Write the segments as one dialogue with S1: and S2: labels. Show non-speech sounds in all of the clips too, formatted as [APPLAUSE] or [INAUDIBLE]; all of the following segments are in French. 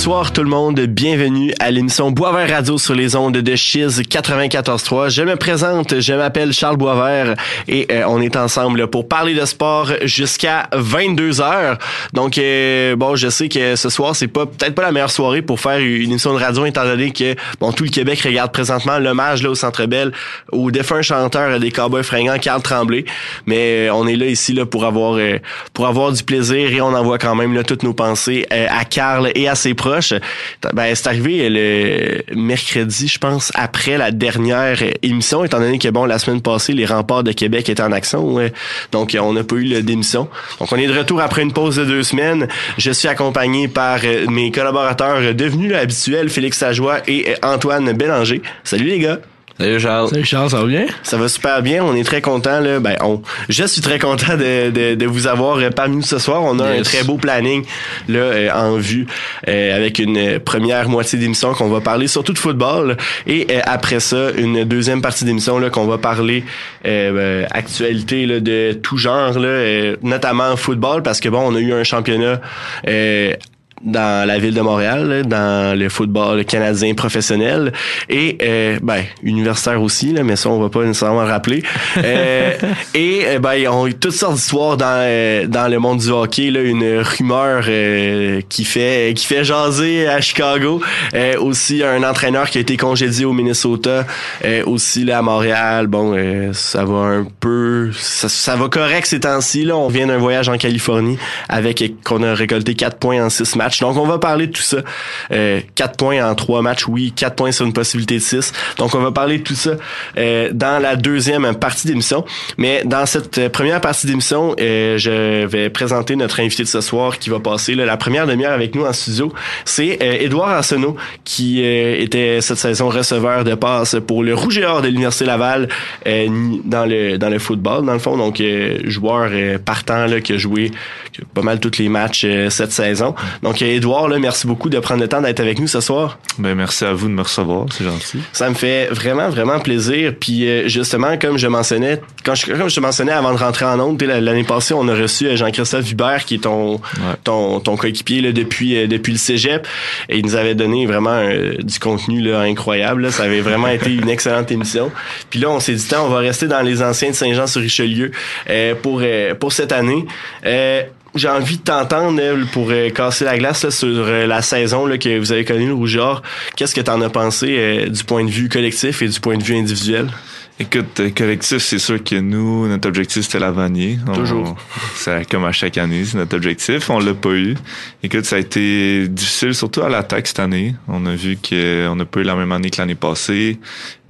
S1: Bonsoir tout le monde, bienvenue à l'émission Boisvert Radio sur les ondes de Chiz 94.3. Je me présente, je m'appelle Charles Boisvert et euh, on est ensemble pour parler de sport jusqu'à 22 heures. Donc euh, bon, je sais que ce soir c'est pas peut-être pas la meilleure soirée pour faire une émission de radio étant donné que bon tout le Québec regarde présentement l'hommage là au Centre Bell au défunt chanteur des Cowboys fringants Carl Tremblay, mais euh, on est là ici là pour avoir pour avoir du plaisir et on envoie quand même là toutes nos pensées à Carl et à ses Ben, c'est arrivé le mercredi, je pense, après la dernière émission, étant donné que, bon, la semaine passée, les remparts de Québec étaient en action. Donc, on n'a pas eu d'émission. Donc, on est de retour après une pause de deux semaines. Je suis accompagné par mes collaborateurs devenus habituels, Félix Sajoie et Antoine Bélanger. Salut les gars!
S2: Salut Charles.
S3: Salut Charles, ça va bien?
S1: Ça va super bien. On est très content. Là. Ben, on, je suis très content de, de, de vous avoir euh, parmi nous ce soir. On a un très beau planning là euh, en vue euh, avec une première moitié d'émission qu'on va parler surtout de football et après ça une deuxième partie d'émission là qu'on va parler actualité là, de tout genre là, notamment football parce que bon on a eu un championnat dans la ville de Montréal, dans le football canadien professionnel et euh, ben universitaire aussi, là, mais ça on va pas nécessairement rappeler. euh, [LAUGHS] et euh, ben ont eu toutes sortes d'histoires dans euh, dans le monde du hockey, là, une rumeur qui fait qui fait jaser à Chicago. aussi un entraîneur qui a été congédié au Minnesota, aussi là à Montréal. Bon, ça va un peu, ça, ça va correct ces temps-ci. Là, on vient d'un voyage en Californie avec qu'on a récolté quatre points en six matchs donc, on va parler de tout ça. Euh, 4 points en 3 matchs, oui. 4 points sur une possibilité de 6. Donc, on va parler de tout ça euh, dans la deuxième partie d'émission. Mais dans cette euh, première partie d'émission, euh, je vais présenter notre invité de ce soir qui va passer la première demi-heure avec nous en studio. C'est Édouard Arsenault qui était cette saison receveur de passe pour le Rouge et Or de l'Université Laval dans le dans le football, dans le fond. Donc, joueur partant là, qui a joué pas mal tous les matchs cette saison. Donc, Edouard, là, merci beaucoup de prendre le temps d'être avec nous ce soir.
S2: Ben, merci à vous de me recevoir, c'est gentil.
S1: Ça me fait vraiment, vraiment plaisir. Puis euh, justement, comme je mentionnais, quand je, comme je te mentionnais avant de rentrer en onde, l'année passée, on a reçu euh, Jean-Christophe Hubert, qui est ton, ton, ton coéquipier là, depuis, euh, depuis le cégep. Et il nous avait donné vraiment du contenu là, incroyable. Ça avait vraiment été une excellente émission. Puis là, on s'est dit, on va rester dans les anciens de Saint-Jean-sur-Richelieu pour, pour cette année j'ai envie de t'entendre pour euh, casser la glace sur euh, la saison là, que vous avez connue le Rougeur. Qu'est-ce que tu en as pensé euh, du point de vue collectif et du point de vue individuel?
S2: Écoute, collectif, c'est sûr que nous, notre objectif, c'était la vanille.
S1: Toujours. [LAUGHS]
S2: C'est comme à chaque année, c'est notre objectif. On l'a pas eu. Écoute, ça a été difficile, surtout à l'attaque cette année. On a vu qu'on n'a pas eu la même année que l'année passée.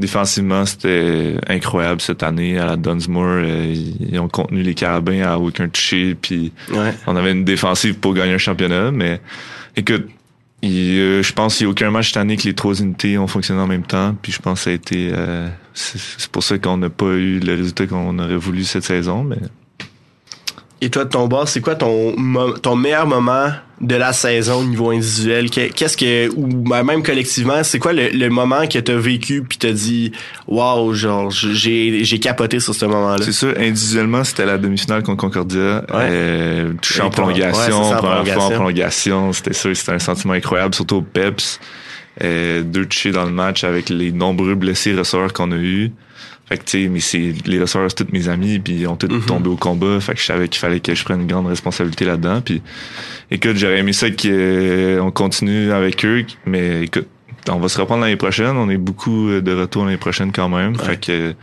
S2: Défensivement, c'était incroyable cette année. À la Dunsmore, ils ont contenu les carabins à aucun toucher. Puis on avait une défensive pour gagner un championnat. Mais écoute, euh, je pense qu'il n'y a aucun match cette année que les trois unités ont fonctionné en même temps. Puis je pense que ça a été... Euh, c'est pour ça qu'on n'a pas eu le résultat qu'on aurait voulu cette saison. Mais
S1: et toi, de ton bord, c'est quoi ton, ton meilleur moment de la saison au niveau individuel? Qu'est-ce que, ou ben, même collectivement, c'est quoi le, moment que tu as vécu puis t'as dit, waouh, genre, j'ai, j'ai capoté sur ce moment-là?
S2: C'est sûr, individuellement, c'était la demi-finale contre Concordia. Ouais. Euh, touché en prolongation, première fois en prolongation. C'était sûr, c'était un sentiment incroyable, surtout au PEPS. Euh, deux touchés dans le match avec les nombreux blessés receveurs qu'on a eus. Fait que, tu sais, mais c'est, les receveurs, c'est tous mes amis, puis ils ont tous mhm. tombé au combat. Fait que je savais qu'il fallait que je prenne une grande responsabilité là-dedans. Puis, écoute, j'aurais aimé ça qu'on continue avec eux, mais écoute, on va se reprendre l'année prochaine. On est beaucoup de retour l'année prochaine quand même. Fait que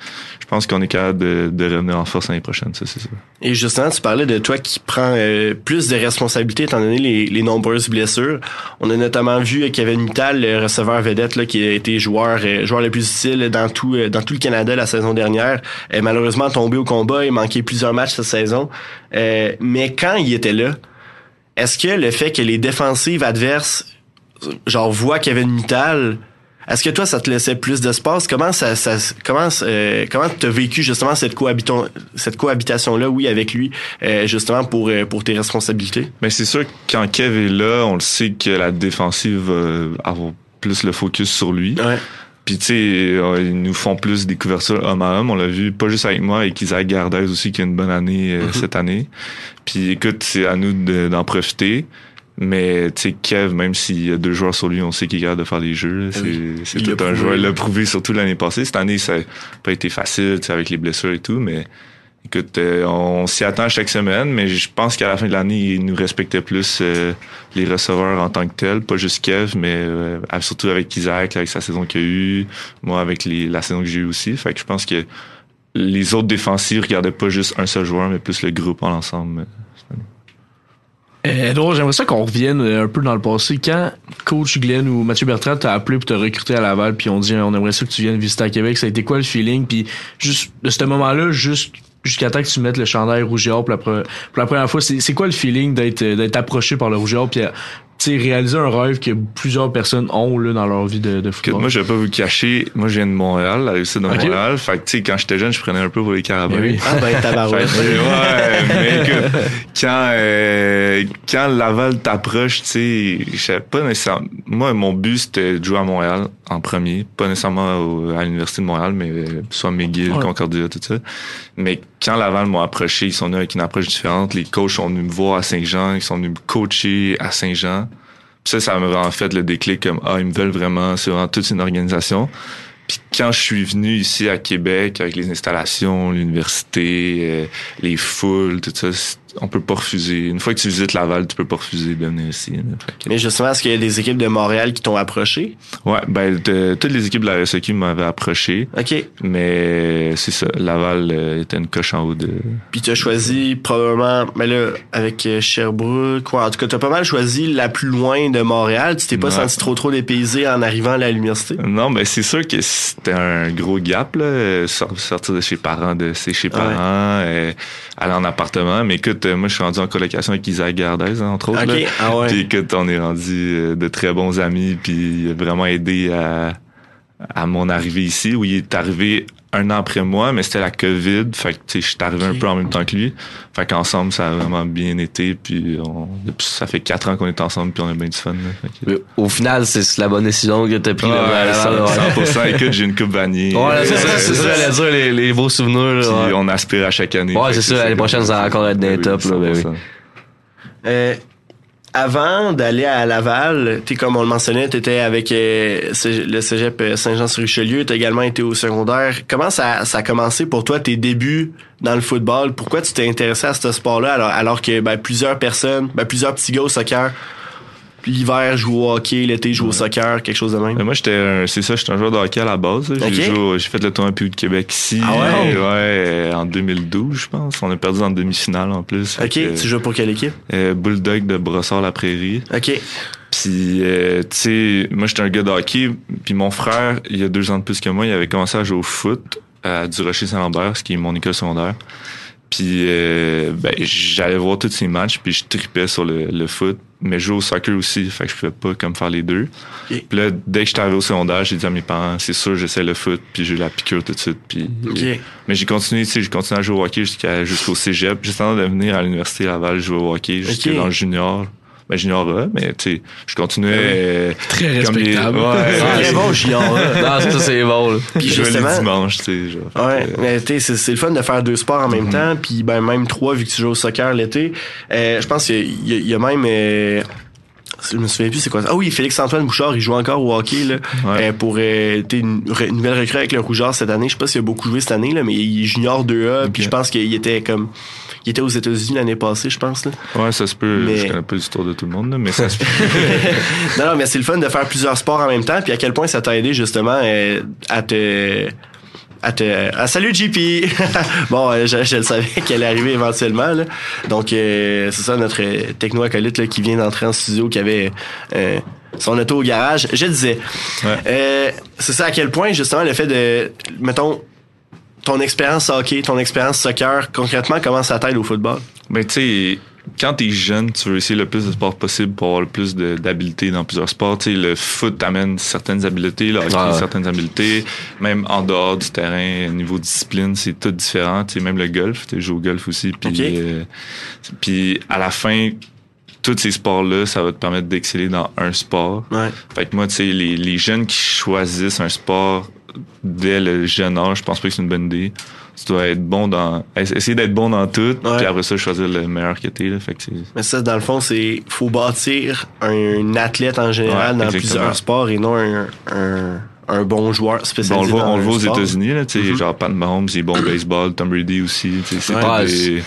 S2: je pense qu'on est capable de, de, revenir en force l'année prochaine, ça c'est ça.
S1: Et justement, tu parlais de toi qui prends euh, plus de responsabilités étant donné les, les, nombreuses blessures. On a notamment vu Kevin Mittal, le receveur vedette, là, qui a été joueur euh, joueur le plus utile dans tout euh, dans tout le Canada la saison dernière, est malheureusement tombé au combat et manqué plusieurs matchs cette saison. mais quand il était là, est-ce que le fait que les défensives adverses genre voit Kevin Mittal, est-ce que toi ça te laissait plus d'espace? Comment ça, ça comment euh, comment t'as vécu justement cette cohabitation cette cohabitation là oui avec lui euh, justement pour euh, pour tes responsabilités?
S2: Mais c'est sûr que quand Kev est là, on le sait que la défensive va avoir plus le focus sur lui.
S1: Ouais.
S2: Puis tu sais, ils nous font plus des couvertures homme à homme. On l'a vu pas juste avec moi, avec Isaac Gardez aussi qui a une bonne année mm-hmm. cette année. Puis écoute, c'est à nous d'en profiter. Mais tu sais, Kev, même s'il y a deux joueurs sur lui, on sait qu'il est capable de faire des jeux. Ah c'est tout un joueur. Il l'a prouvé surtout l'année passée. Cette année, ça n'a pas été facile avec les blessures et tout, mais écoute, euh, on s'y attend chaque semaine, mais je pense qu'à la fin de l'année, il nous respectait plus euh, les receveurs en tant que tels, pas juste Kev, mais euh, surtout avec Isaac, avec sa saison qu'il a eue, moi avec la saison que j'ai eue aussi. Fait que je pense que les autres défensifs regardaient pas juste un seul joueur, mais plus le groupe en ensemble.
S3: Euh, j'aimerais ça qu'on revienne euh, un peu dans le passé. Quand coach Glenn ou Mathieu Bertrand t'a appelé pour te recruter à Laval, puis on dit on aimerait ça que tu viennes visiter à Québec, ça a été quoi le feeling? Puis juste de ce moment-là, juste jusqu'à temps que tu mettes le chandail rouge et or pour la, première fois, c'est quoi le feeling d'être d'être approché par le rouge et or puis réaliser un rêve que plusieurs personnes ont là, dans leur vie de, de football.
S2: Moi, je vais pas vous cacher, moi, je viens de Montréal, la réussite de Montréal. Fait que, tu sais, quand j'étais jeune, je prenais un peu pour les carabins.
S3: Oui. Ah, ben, tabarouette. [LAUGHS]
S2: ouais, mais écoute, quand, euh, quand Laval t'approche, tu sais, je sais pas nécessairement. Moi, mon but, c'était de jouer à Montréal en premier. Pas nécessairement à l'Université de Montréal, mais euh, soit McGill, Concordia, tout ça. Mais quand Laval m'ont approché, ils sont venus avec une approche différente. Les coachs sont venus me voir à Saint-Jean, ils sont venus me coacher à Saint-Jean. Ça, ça m'a vraiment fait le déclic comme, ah, ils me veulent vraiment, c'est vraiment toute une organisation. Puis quand je suis venu ici à Québec avec les installations, l'université, euh, les foules, tout ça, on peut pas refuser. Une fois que tu visites Laval, tu peux pas refuser de venir ici.
S1: Mais justement, est-ce qu'il y a des équipes de Montréal qui t'ont approché?
S2: Ouais, ben toutes les équipes de la RSEQ m'avaient approché.
S1: OK.
S2: Mais c'est ça, Laval euh, était une coche en haut de.
S1: Puis tu as choisi probablement, mais là, avec euh, Sherbrooke, quoi. En tout cas, tu as pas mal choisi la plus loin de Montréal. Tu t'es pas senti trop trop dépaysé en arrivant à l'université?
S2: Non, mais c'est sûr que c'était un gros gap, là, sortir de chez parents, de chez parents, euh, aller en appartement. Mais écoute, moi, je suis rendu en colocation avec Isaac Gardez, hein, entre autres.
S1: Okay. Ah ouais.
S2: Puis écoute, on est rendu euh, de très bons amis, puis il a vraiment aidé à, à mon arrivée ici, où il est arrivé un an après moi, mais c'était la COVID. Fait que, tu sais, je suis arrivé un peu en même temps que lui. Fait qu'ensemble, ça a vraiment bien été. Puis, on, ça fait quatre ans qu'on est ensemble, puis on a bien du fun.
S4: Au final, c'est la bonne décision que t'as pris.
S2: Ouais, 100%. Écoute, j'ai une coupe vanille.
S4: Ouais, c'est ça, c'est ça, dire, les, les beaux souvenirs.
S2: Puis, on aspire à chaque année.
S4: Ouais, c'est ça, l'année prochaine, ça va encore être des top, là, ben oui.
S1: Euh, avant d'aller à Laval, tu comme on le mentionnait, tu étais avec euh, le cégep euh, Saint-Jean-sur-Richelieu, tu également été au secondaire. Comment ça, a commencé pour toi, tes débuts dans le football? Pourquoi tu t'es intéressé à ce sport-là alors, alors que ben, plusieurs personnes, ben, plusieurs petits gars au soccer l'hiver, je joue au hockey, l'été, je joue au soccer, quelque chose de même?
S2: Moi, j'étais, c'est ça, j'étais un joueur de hockey à la base. J'ai, fait le tournoi de Québec ici.
S1: Ah ouais?
S2: ouais, en 2012, je pense. On a perdu en demi-finale en plus.
S1: Ok, tu joues pour quelle équipe?
S2: Euh, Bulldog de Brossard-la-Prairie.
S1: Ok.
S2: Puis, euh, tu sais, moi, j'étais un gars de hockey. Puis mon frère, il y a deux ans de plus que moi, il avait commencé à jouer au foot à Du Rocher-Saint-Lambert, ce qui est mon école secondaire. Puis euh, ben, j'allais voir tous ces matchs, puis je tripais sur le, le, foot, mais je jouais au soccer aussi, fait que je pouvais pas comme faire les deux. Puis là, dès que j'étais arrivé au secondaire, j'ai dit à mes parents, c'est sûr, j'essaie le foot, puis j'ai eu la piqûre tout de suite. Puis, mais j'ai continué, tu sais, j'ai continué à jouer au hockey jusqu'à jusqu'au cégep. Juste avant de venir à l'université Laval jouer au hockey, jusqu'à dans le junior ben, junior A, mais tu sais, je continuais. Euh,
S3: très respectable.
S1: ouais, très bon A. [LAUGHS]
S4: non, ça, c'est bon.
S2: Puis je les dimanches, tu sais.
S1: Ouais, euh, mais tu sais, c'est le fun de faire deux sports en même mm-hmm. temps, puis ben même trois vu que tu joues au soccer l'été. Euh, je pense qu'il y, y, a même. Je me souviens plus c'est quoi ça? Ah oui, Félix-Antoine Bouchard, il joue encore au hockey là, euh, pour euh, une, une, nouvelle recrue avec le Rougeur cette année. Je sais pas s'il a beaucoup joué cette année là, mais il est junior 2A, puis je pense qu'il était comme il était aux États-Unis l'année passée, je pense là.
S2: Ouais, ça se peut. Mais... Je connais pas l'histoire de tout le monde là, mais ça se peut. [LAUGHS]
S1: non, non, mais c'est le fun de faire plusieurs sports en même temps, puis à quel point ça t'a aidé justement euh, à te ah, salut JP! [LAUGHS] bon, euh, je, le savais [LAUGHS] qu'elle allait arriver éventuellement. Là. Donc, euh, c'est ça notre techno-acolyte là, qui vient d'entrer en studio, qui avait euh, son auto au garage. Je disais, c'est ça à quel point, justement, le fait de, mettons, ton expérience hockey, ton expérience soccer, concrètement, comment ça t'aide au football?
S2: Ben, tu sais, quand t'es jeune, tu veux essayer le plus de sports possible pour avoir le plus d'habiletés dans plusieurs sports. sais, le foot t'amène certaines habiletés, le hockey certaines habiletés. Même en dehors du terrain, niveau discipline, c'est tout différent. sais, même le golf, tu joues au golf aussi. Puis, euh, puis à la fin, tous ces sports-là, ça va te permettre d'exceller dans un sport.
S1: Ouais.
S2: Fait que moi, tu sais, les, les jeunes qui choisissent un sport dès le jeune âge, je pense pas que c'est une bonne idée tu dois être bon dans essayer d'être bon dans tout puis après ça choisir le meilleur que t'es là fait que
S1: mais ça dans le fond c'est faut bâtir un athlète en général dans plusieurs sports et non un, un, un bon joueur spécialisé
S2: bon, on le voit, on le voit aux États-Unis là tu sais mm-hmm. genre Pat Mahomes il est bon au baseball Tom Brady aussi tu sais c'est des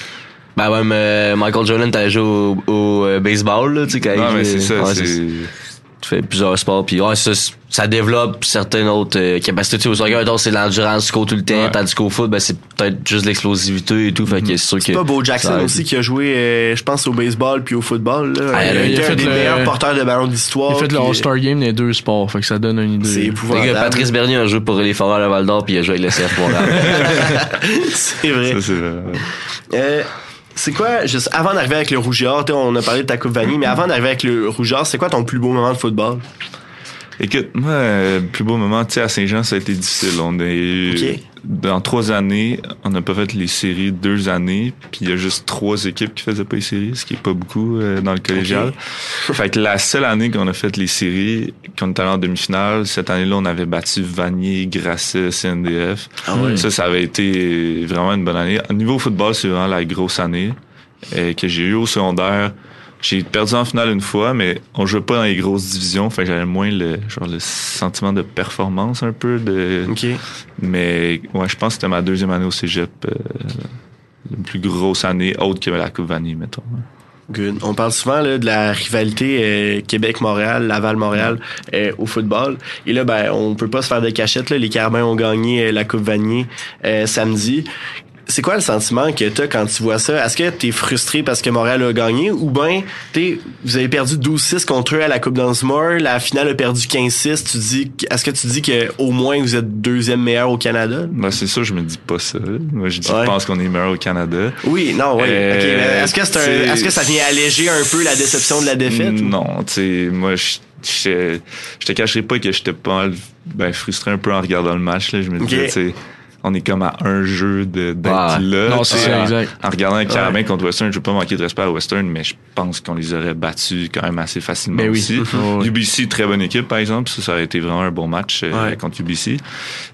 S4: ben ouais, mais Michael Jordan, t'as joué au, au, euh, baseball, là, tu sais, quand
S2: Non, mais c'est ça, c'est
S4: tu fais plusieurs sports puis ouais, ça, ça développe certaines autres euh, capacités tu sais, au soccer c'est l'endurance tu tout le temps tandis qu'au foot ben, c'est peut-être juste l'explosivité et tout fait que c'est sûr
S1: c'est pas Bo Jackson aussi qui a joué euh, je pense au baseball puis au football là. Ah, il, a fait un des meilleurs porteurs de ballon d'histoire
S3: il a fait le All-Star Game des deux sports fait que ça donne une idée.
S1: C'est épouvantable.
S4: Patrice Bernier a joué pour les Foreurs de Val d'Or puis il a joué avec le CF [LAUGHS]
S1: c'est vrai. Ça c'est vrai euh, c'est quoi, juste avant d'arriver avec le rougeur, on a parlé de ta coupe vanille, mais avant d'arriver avec le rougeur, c'est quoi ton plus beau moment de football?
S2: Écoute, moi, le plus beau moment, tu sais, à Saint-Jean, ça a été difficile. On est dans trois années, on n'a pas fait les séries deux années, puis il y a juste trois équipes qui faisaient pas les séries, ce qui est pas beaucoup euh, dans le collégial. [LAUGHS] fait que la seule année qu'on a fait les séries, qu'on est allé en demi-finale, cette année-là, on avait battu Vanier, Grasset, CNDF. Ah ça, ça avait été vraiment une bonne année. Au niveau football, c'est vraiment la grosse année euh, que j'ai eu au secondaire j'ai perdu en finale une fois, mais on jouait pas dans les grosses divisions, fait j'avais moins le genre le sentiment de performance un peu de.
S1: Ok.
S2: Mais ouais, je pense que c'était ma deuxième année au Cégep, euh, la plus grosse année autre que la Coupe Vanille, mettons.
S1: Good. On parle souvent là, de la rivalité euh, Québec-Montréal, Laval-Montréal euh, au football. Et là, ben, on peut pas se faire de cachette. Là. Les Carabins ont gagné la Coupe Vanier samedi c'est quoi le sentiment que tu as quand tu vois ça? Est-ce que tu es frustré parce que Montréal a gagné ou bien vous avez perdu 12-6 contre eux à la Coupe Dunsmore, la finale a perdu 15-6, tu dis est-ce que tu dis que au moins vous êtes deuxième meilleur au Canada?
S2: Ben c'est ça, je me dis pas ça. Moi je dis je pense qu'on est meilleur au Canada.
S1: Oui, non, oui. Euh, est-ce que c'est un, est-ce que ça vient alléger un peu la déception de la défaite?
S2: Non, tu sais moi je je te cacherai pas que j'étais pas ben, frustré un peu en regardant le match là, je me disais tu sais on est comme à un jeu d'être là.
S3: Non, c'est ça, exact.
S2: En regardant les Carabins contre Western, je veux pas manquer de respect à Western, mais je pense qu'on les aurait battus quand même assez facilement mais aussi. [LAUGHS] Oui. UBC, très bonne équipe, par exemple. Ça, ça a été vraiment un bon match euh, contre UBC.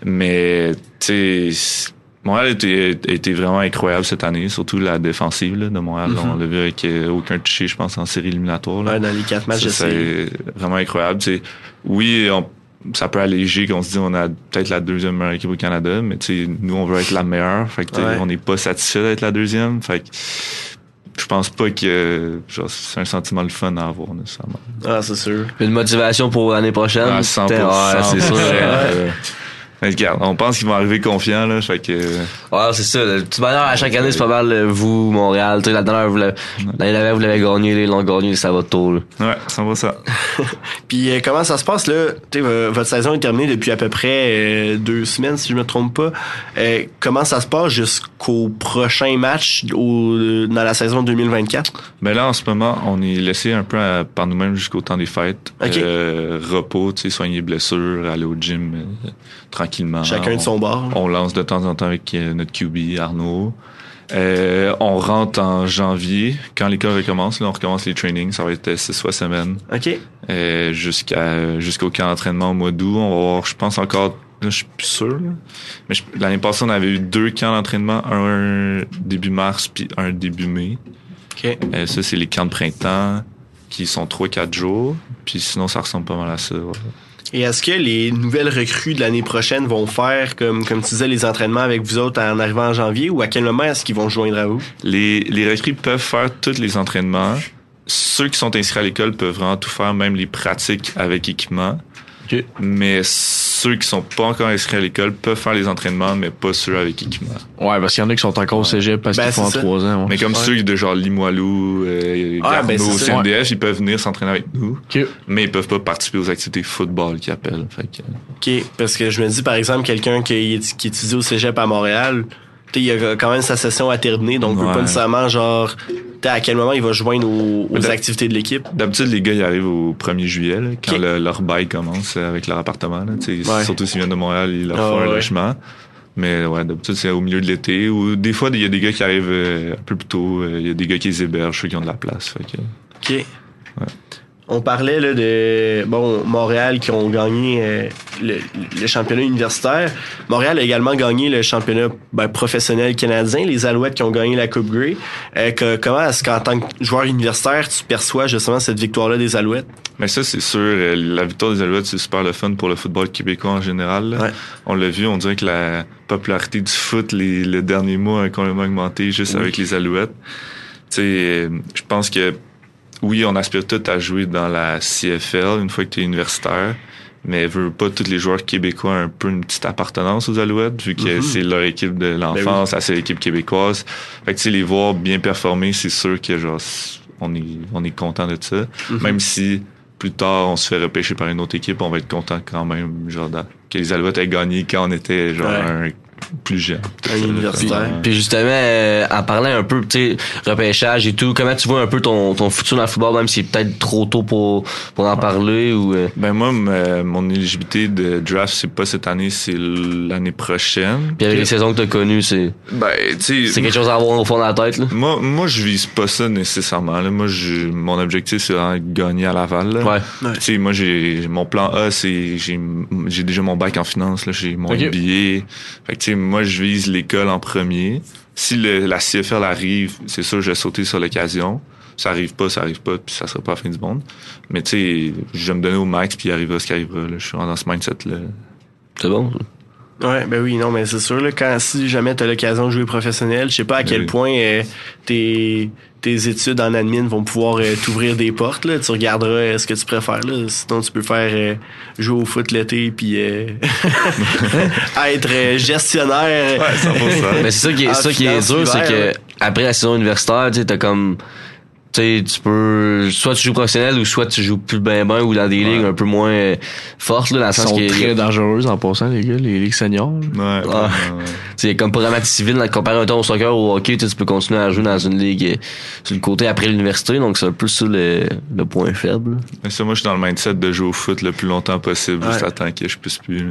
S2: Mais, tu sais, Montréal était, était vraiment incroyable cette année, surtout la défensive là, de Montréal. Mm-hmm. On l'a vu avec euh, aucun touché, je pense, en série éliminatoire.
S1: Là. Ouais, dans les quatre matchs,
S2: C'est vraiment incroyable. T'sais, oui, on ça peut alléger qu'on se dit on a peut-être la deuxième meilleure équipe au Canada, mais tu nous on veut être la meilleure, fait que on n'est pas satisfait d'être la deuxième, fait que je pense pas que c'est un sentiment le fun à avoir nécessairement.
S1: Ah c'est sûr.
S4: Une motivation pour l'année prochaine?
S2: Ah, 100%, ah, c'est sûr. Mais regarde, on pense qu'ils vont arriver confiants, là. Fait que.
S4: Ouais, c'est ça. De toute manière, à chaque année, c'est pas mal, euh, vous, Montréal. Tu sais, la dernière, vous l'avez, l'année vous l'avez gagné, les l'ont gagné, ça va tôt, là.
S2: Ouais, ça va ça. [LAUGHS]
S1: Puis, euh, comment ça se passe, là? Tu sais, votre saison est terminée depuis à peu près euh, deux semaines, si je me trompe pas. comment ça se passe jusqu'au prochain match au, dans la saison 2024?
S2: Ben là, en ce moment, on est laissé un peu par nous-mêmes jusqu'au temps des fêtes. repos, tu sais, soigner blessures, aller au gym, tranquillement.
S1: Chacun de son bord.
S2: On lance de temps en temps avec euh, notre QB, Arnaud. Euh, on rentre en janvier. Quand l'école recommence, là, on recommence les trainings. Ça va être six fois semaine.
S1: OK.
S2: Euh, jusqu'à jusqu'au camp d'entraînement au mois d'août. On va voir, je pense encore, je suis plus sûr. Mais l'année passée, on avait eu deux camps d'entraînement, un début mars puis un début mai.
S1: OK.
S2: Euh, ça, c'est les camps de printemps qui sont trois, quatre jours. Puis sinon, ça ressemble pas mal à ça.
S1: Et est-ce que les nouvelles recrues de l'année prochaine vont faire, comme, comme tu disais, les entraînements avec vous autres en arrivant en janvier ou à quel moment est-ce qu'ils vont joindre à vous?
S2: Les, les recrues peuvent faire tous les entraînements. Ceux qui sont inscrits à l'école peuvent vraiment tout faire, même les pratiques avec équipement. Mais ceux qui sont pas encore inscrits à l'école peuvent faire les entraînements, mais pas ceux avec équipement.
S3: Ouais, parce qu'il y en a qui sont encore au cégep parce ben, qu'ils font trois ans.
S2: Mais comme ceux de genre Limoilou, euh, ah, ben CNDF, ils peuvent venir s'entraîner avec nous. Mais ils peuvent pas participer aux activités football qu'ils appellent.
S1: OK, parce que je me dis, par exemple, quelqu'un qui, qui étudie au cégep à Montréal, il y a quand même sa session à terminer, donc ouais. pas nécessairement genre à quel moment il va joindre aux, activités de l'équipe.
S2: D'habitude, les gars ils arrivent au 1er juillet, quand leur bail commence avec leur appartement. Là, Surtout s'ils viennent de Montréal, ils leur ah, font un logement. Mais ouais, d'habitude, c'est au milieu de l'été. Ou des fois, il y a des gars qui arrivent euh, un peu plus tôt. Euh, il y a des gars qui les hébergent, ceux qui ont de la place. Fait
S1: OK. On parlait là, de bon Montréal qui ont gagné euh, le, championnat universitaire. Montréal a également gagné le championnat ben, professionnel canadien, les Alouettes qui ont gagné la Coupe Grey. Euh, que, comment est-ce qu'en tant que joueur universitaire, tu perçois justement cette victoire-là des Alouettes?
S2: Mais ça, c'est sûr. Euh, la victoire des Alouettes, c'est super le fun pour le football québécois en général. On l'a vu, on dirait que la popularité du foot les, derniers mois a complètement augmenté juste avec les Alouettes. Tu sais, je pense que oui, on aspire tout à jouer dans la CFL une fois que tu es universitaire, mais veut pas tous les joueurs québécois un peu une petite appartenance aux Alouettes, vu que mhm. c'est leur équipe de l'enfance, ben c'est l'équipe québécoise. Fait que tu les voir bien performer, c'est sûr que genre on est on est content de ça. Mhm. Même si plus tard on se fait repêcher par une autre équipe, on va être content quand même, genre que les Alouettes aient gagné quand on était genre un plus jeune.
S4: Puis, justement, euh, en parlant un peu, tu sais, repêchage et tout, comment tu vois un peu ton, ton futur dans le football, même si c'est peut-être trop tôt pour, pour en parler ou... Euh?
S2: Ben moi, mon éligibilité de draft, c'est pas cette année, c'est l'année prochaine.
S4: Puis avec les saisons que t'as connues, c'est...
S2: Ben, tu
S4: C'est quelque chose à avoir au fond de la tête, là?
S2: Moi, moi je vise pas ça nécessairement, là. Moi, je, mon objectif, c'est de gagner à Laval, là.
S4: Ouais.
S2: Tu sais, moi, j'ai... Mon plan A, c'est... J'ai, j'ai déjà mon bac en finance, là. J'ai mon MBA. Fait que, moi, je vise l'école en premier. Si la CFL arrive, c'est sûr, je vais sauter sur l'occasion. Ça arrive pas, ça arrive pas, puis ça sera pas la fin du monde. Mais tu sais, je vais me donner au max, puis il arrivera ce qui arrivera. Je suis dans ce mindset-là.
S4: C'est bon.
S1: Ouais, ben oui, non, mais c'est sûr, là, quand si jamais tu as l'occasion de jouer professionnel, je sais pas à ben quel point euh, tes, tes études en admin vont pouvoir euh, t'ouvrir des portes. Là. Tu regarderas euh, ce que tu préfères. Là. Sinon, tu peux faire jouer au foot l'été puis [LAUGHS] [LAUGHS] être gestionnaire.
S4: Ouais, mais c'est ça qui est, ça qui est dur, c'est que après la saison universitaire, tu as comme tu peux soit tu joues professionnel ou soit tu joues plus ben ben ou dans des ligues un peu moins fortes là dans le sens
S3: sont très dangereuses en passant les gars les ligues seniors.
S2: Ouais,
S4: c'est [LAUGHS] comme pour la civile comparé un temps au soccer ou au hockey tu peux continuer à jouer dans une ligue euh, sur le côté après l'université donc c'est un peu ça le, le point faible.
S2: Mais ça moi je suis dans le mindset de jouer au foot le plus longtemps possible jusqu'à temps que je puisse plus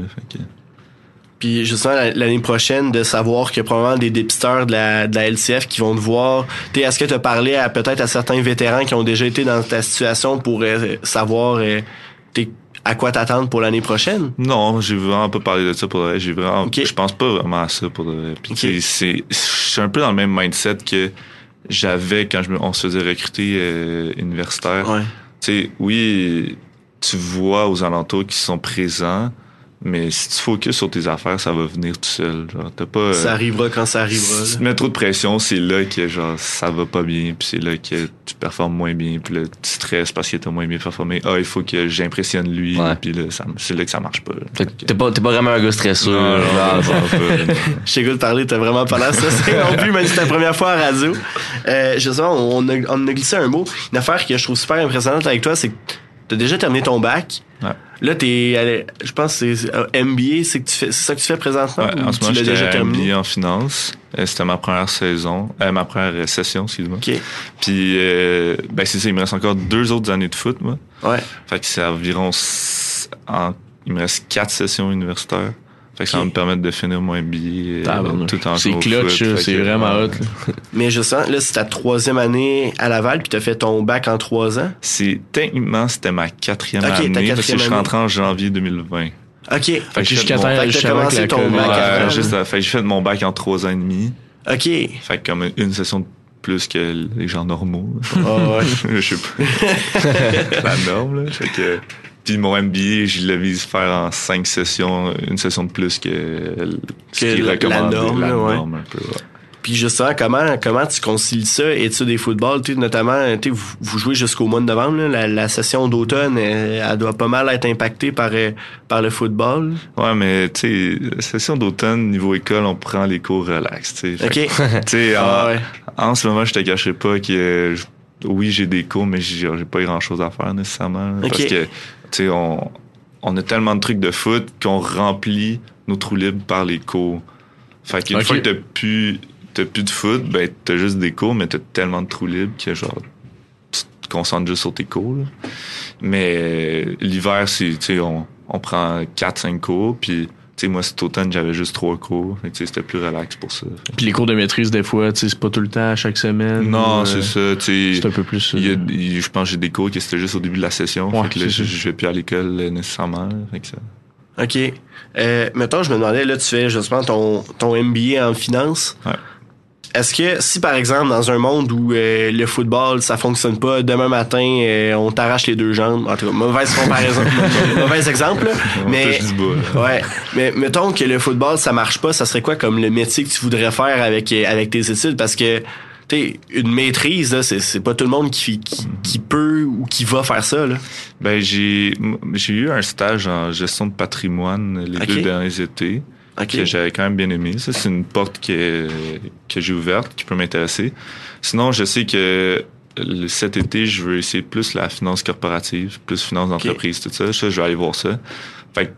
S1: puis justement l'année prochaine de savoir qu'il y a probablement des dépisteurs de la, de la LCF qui vont te voir. Est-ce que tu as parlé à peut-être à certains vétérans qui ont déjà été dans ta situation pour euh, savoir euh, à quoi t'attendre pour l'année prochaine?
S2: Non, j'ai vraiment pas parlé de ça pour J'ai vraiment je pense pas vraiment à ça pour Puis c'est je suis un peu dans le même mindset que j'avais quand je me, on se faisait recruter euh, universitaire.
S1: Ouais.
S2: Tu sais, oui, tu vois aux alentours qui sont présents mais si tu focuses sur tes affaires, ça va venir tout seul. Genre, t'as pas.
S1: Ça arrivera quand ça arrivera.
S2: Si tu mets trop de pression, c'est là que genre ça va pas bien, puis c'est là que tu performes moins bien, puis là tu stresses parce que t'as moins bien performé. Ah, il faut que j'impressionne lui, puis là c'est là que ça marche pas.
S4: T'es pas t'es pas vraiment un gars stressé.
S1: Je t'écoute de parler, t'as vraiment pas l'air stressé non plus, même si c'est ta première fois à radio. Euh, justement, on a, on a glissé un mot. Une affaire que je trouve super impressionnante avec toi, c'est que t'as déjà terminé ton bac.
S2: Ouais.
S1: Là, t'es, je pense que c'est euh, MBA, c'est que tu fais, c'est ça que tu fais présentement.
S2: Ouais, en ce moment, j'étais déjà terminé? MBA en finance. Euh, c'était ma première saison, euh, ma première session, excuse-moi.
S1: OK.
S2: Puis, euh, ben c'est ça, il me reste encore deux autres années de foot, moi.
S1: Ouais.
S2: Fait que c'est environ, en, il me reste quatre sessions universitaires. Fait que ça va me permettre de finir mon MBA euh, tout en
S3: C'est clutch, c'est vraiment hot. [LAUGHS]
S1: Mais je sens, là, c'est ta troisième année à Laval, puis t'as fait ton bac en trois ans?
S2: C'est, techniquement, c'était ma quatrième année, parce que je suis rentré en janvier 2020.
S1: OK. Fait
S3: que jusqu'à temps,
S1: t'as commencé ton bac.
S2: Ouais, juste, fait que j'ai fait mon bac en trois ans et demi.
S1: OK.
S2: Fait que comme une session de plus que les gens normaux.
S1: Oh, ouais. [LAUGHS]
S2: je sais pas. [LAUGHS] la norme, là. Fait que, puis mon MBA, je le vise faire en cinq sessions, une session de plus que,
S1: ce qui est recommandé. La norme, la norme un peu, Puis justement, comment comment tu concilies ça études des football, tu notamment, tu vous, vous jouez jusqu'au mois de novembre, la, la, session d'automne, elle, doit pas mal être impactée par euh, par le football.
S2: Ouais, mais tu sais, session d'automne niveau école, on prend les cours relax.
S1: Ok. Tu [LAUGHS]
S2: ah, en, ce moment, je te cacherai pas que oui, j'ai des cours, mais j'ai pas grand chose à faire nécessairement. Parce que on, on a tellement de trucs de foot qu'on remplit nos trous libres par les cours. Fait qu'une fois que t'as plus, plus de foot, ben, t'as juste des cours, mais t'as tellement de trous libres que, genre, tu te concentres juste sur tes cours, Mais, l'hiver, c'est, tu sais, on, on prend 4-5 cours, puis sais, moi, cet automne, j'avais juste trois cours. C'était plus relax pour ça.
S3: Puis les cours de maîtrise, des fois, c'est pas tout le temps, chaque semaine?
S2: Non, c'est ça.
S3: C'est un peu plus ça.
S2: je pense que j'ai des cours qui c'était juste au début de la session. fait que là, je, je vais plus à l'école euh, nécessairement. Fait que ça.
S1: OK. Euh, mettons, je me demandais, là, tu fais justement ton, ton MBA en finance.
S2: Ouais.
S1: Est-ce que si par exemple dans un monde où euh, le football ça fonctionne pas demain matin euh, on t'arrache les deux jambes en tout cas mauvaise comparaison [LAUGHS] mauvais exemple mais ouais mais mettons que le football ça marche pas ça serait quoi comme le métier que tu voudrais faire avec euh, avec tes études? Parce que tu une maîtrise là c'est c'est pas tout le monde qui, qui, peut ou qui va faire ça là.
S2: Ben j'ai j'ai eu un stage en gestion de patrimoine les deux derniers étés que j'avais quand même bien aimé. Ça, c'est une porte que, que j'ai ouverte, qui peut m'intéresser. Sinon, je sais que cet été, je veux essayer plus la finance corporative, plus finance d'entreprise, tout ça. Ça, je vais aller voir ça. Fait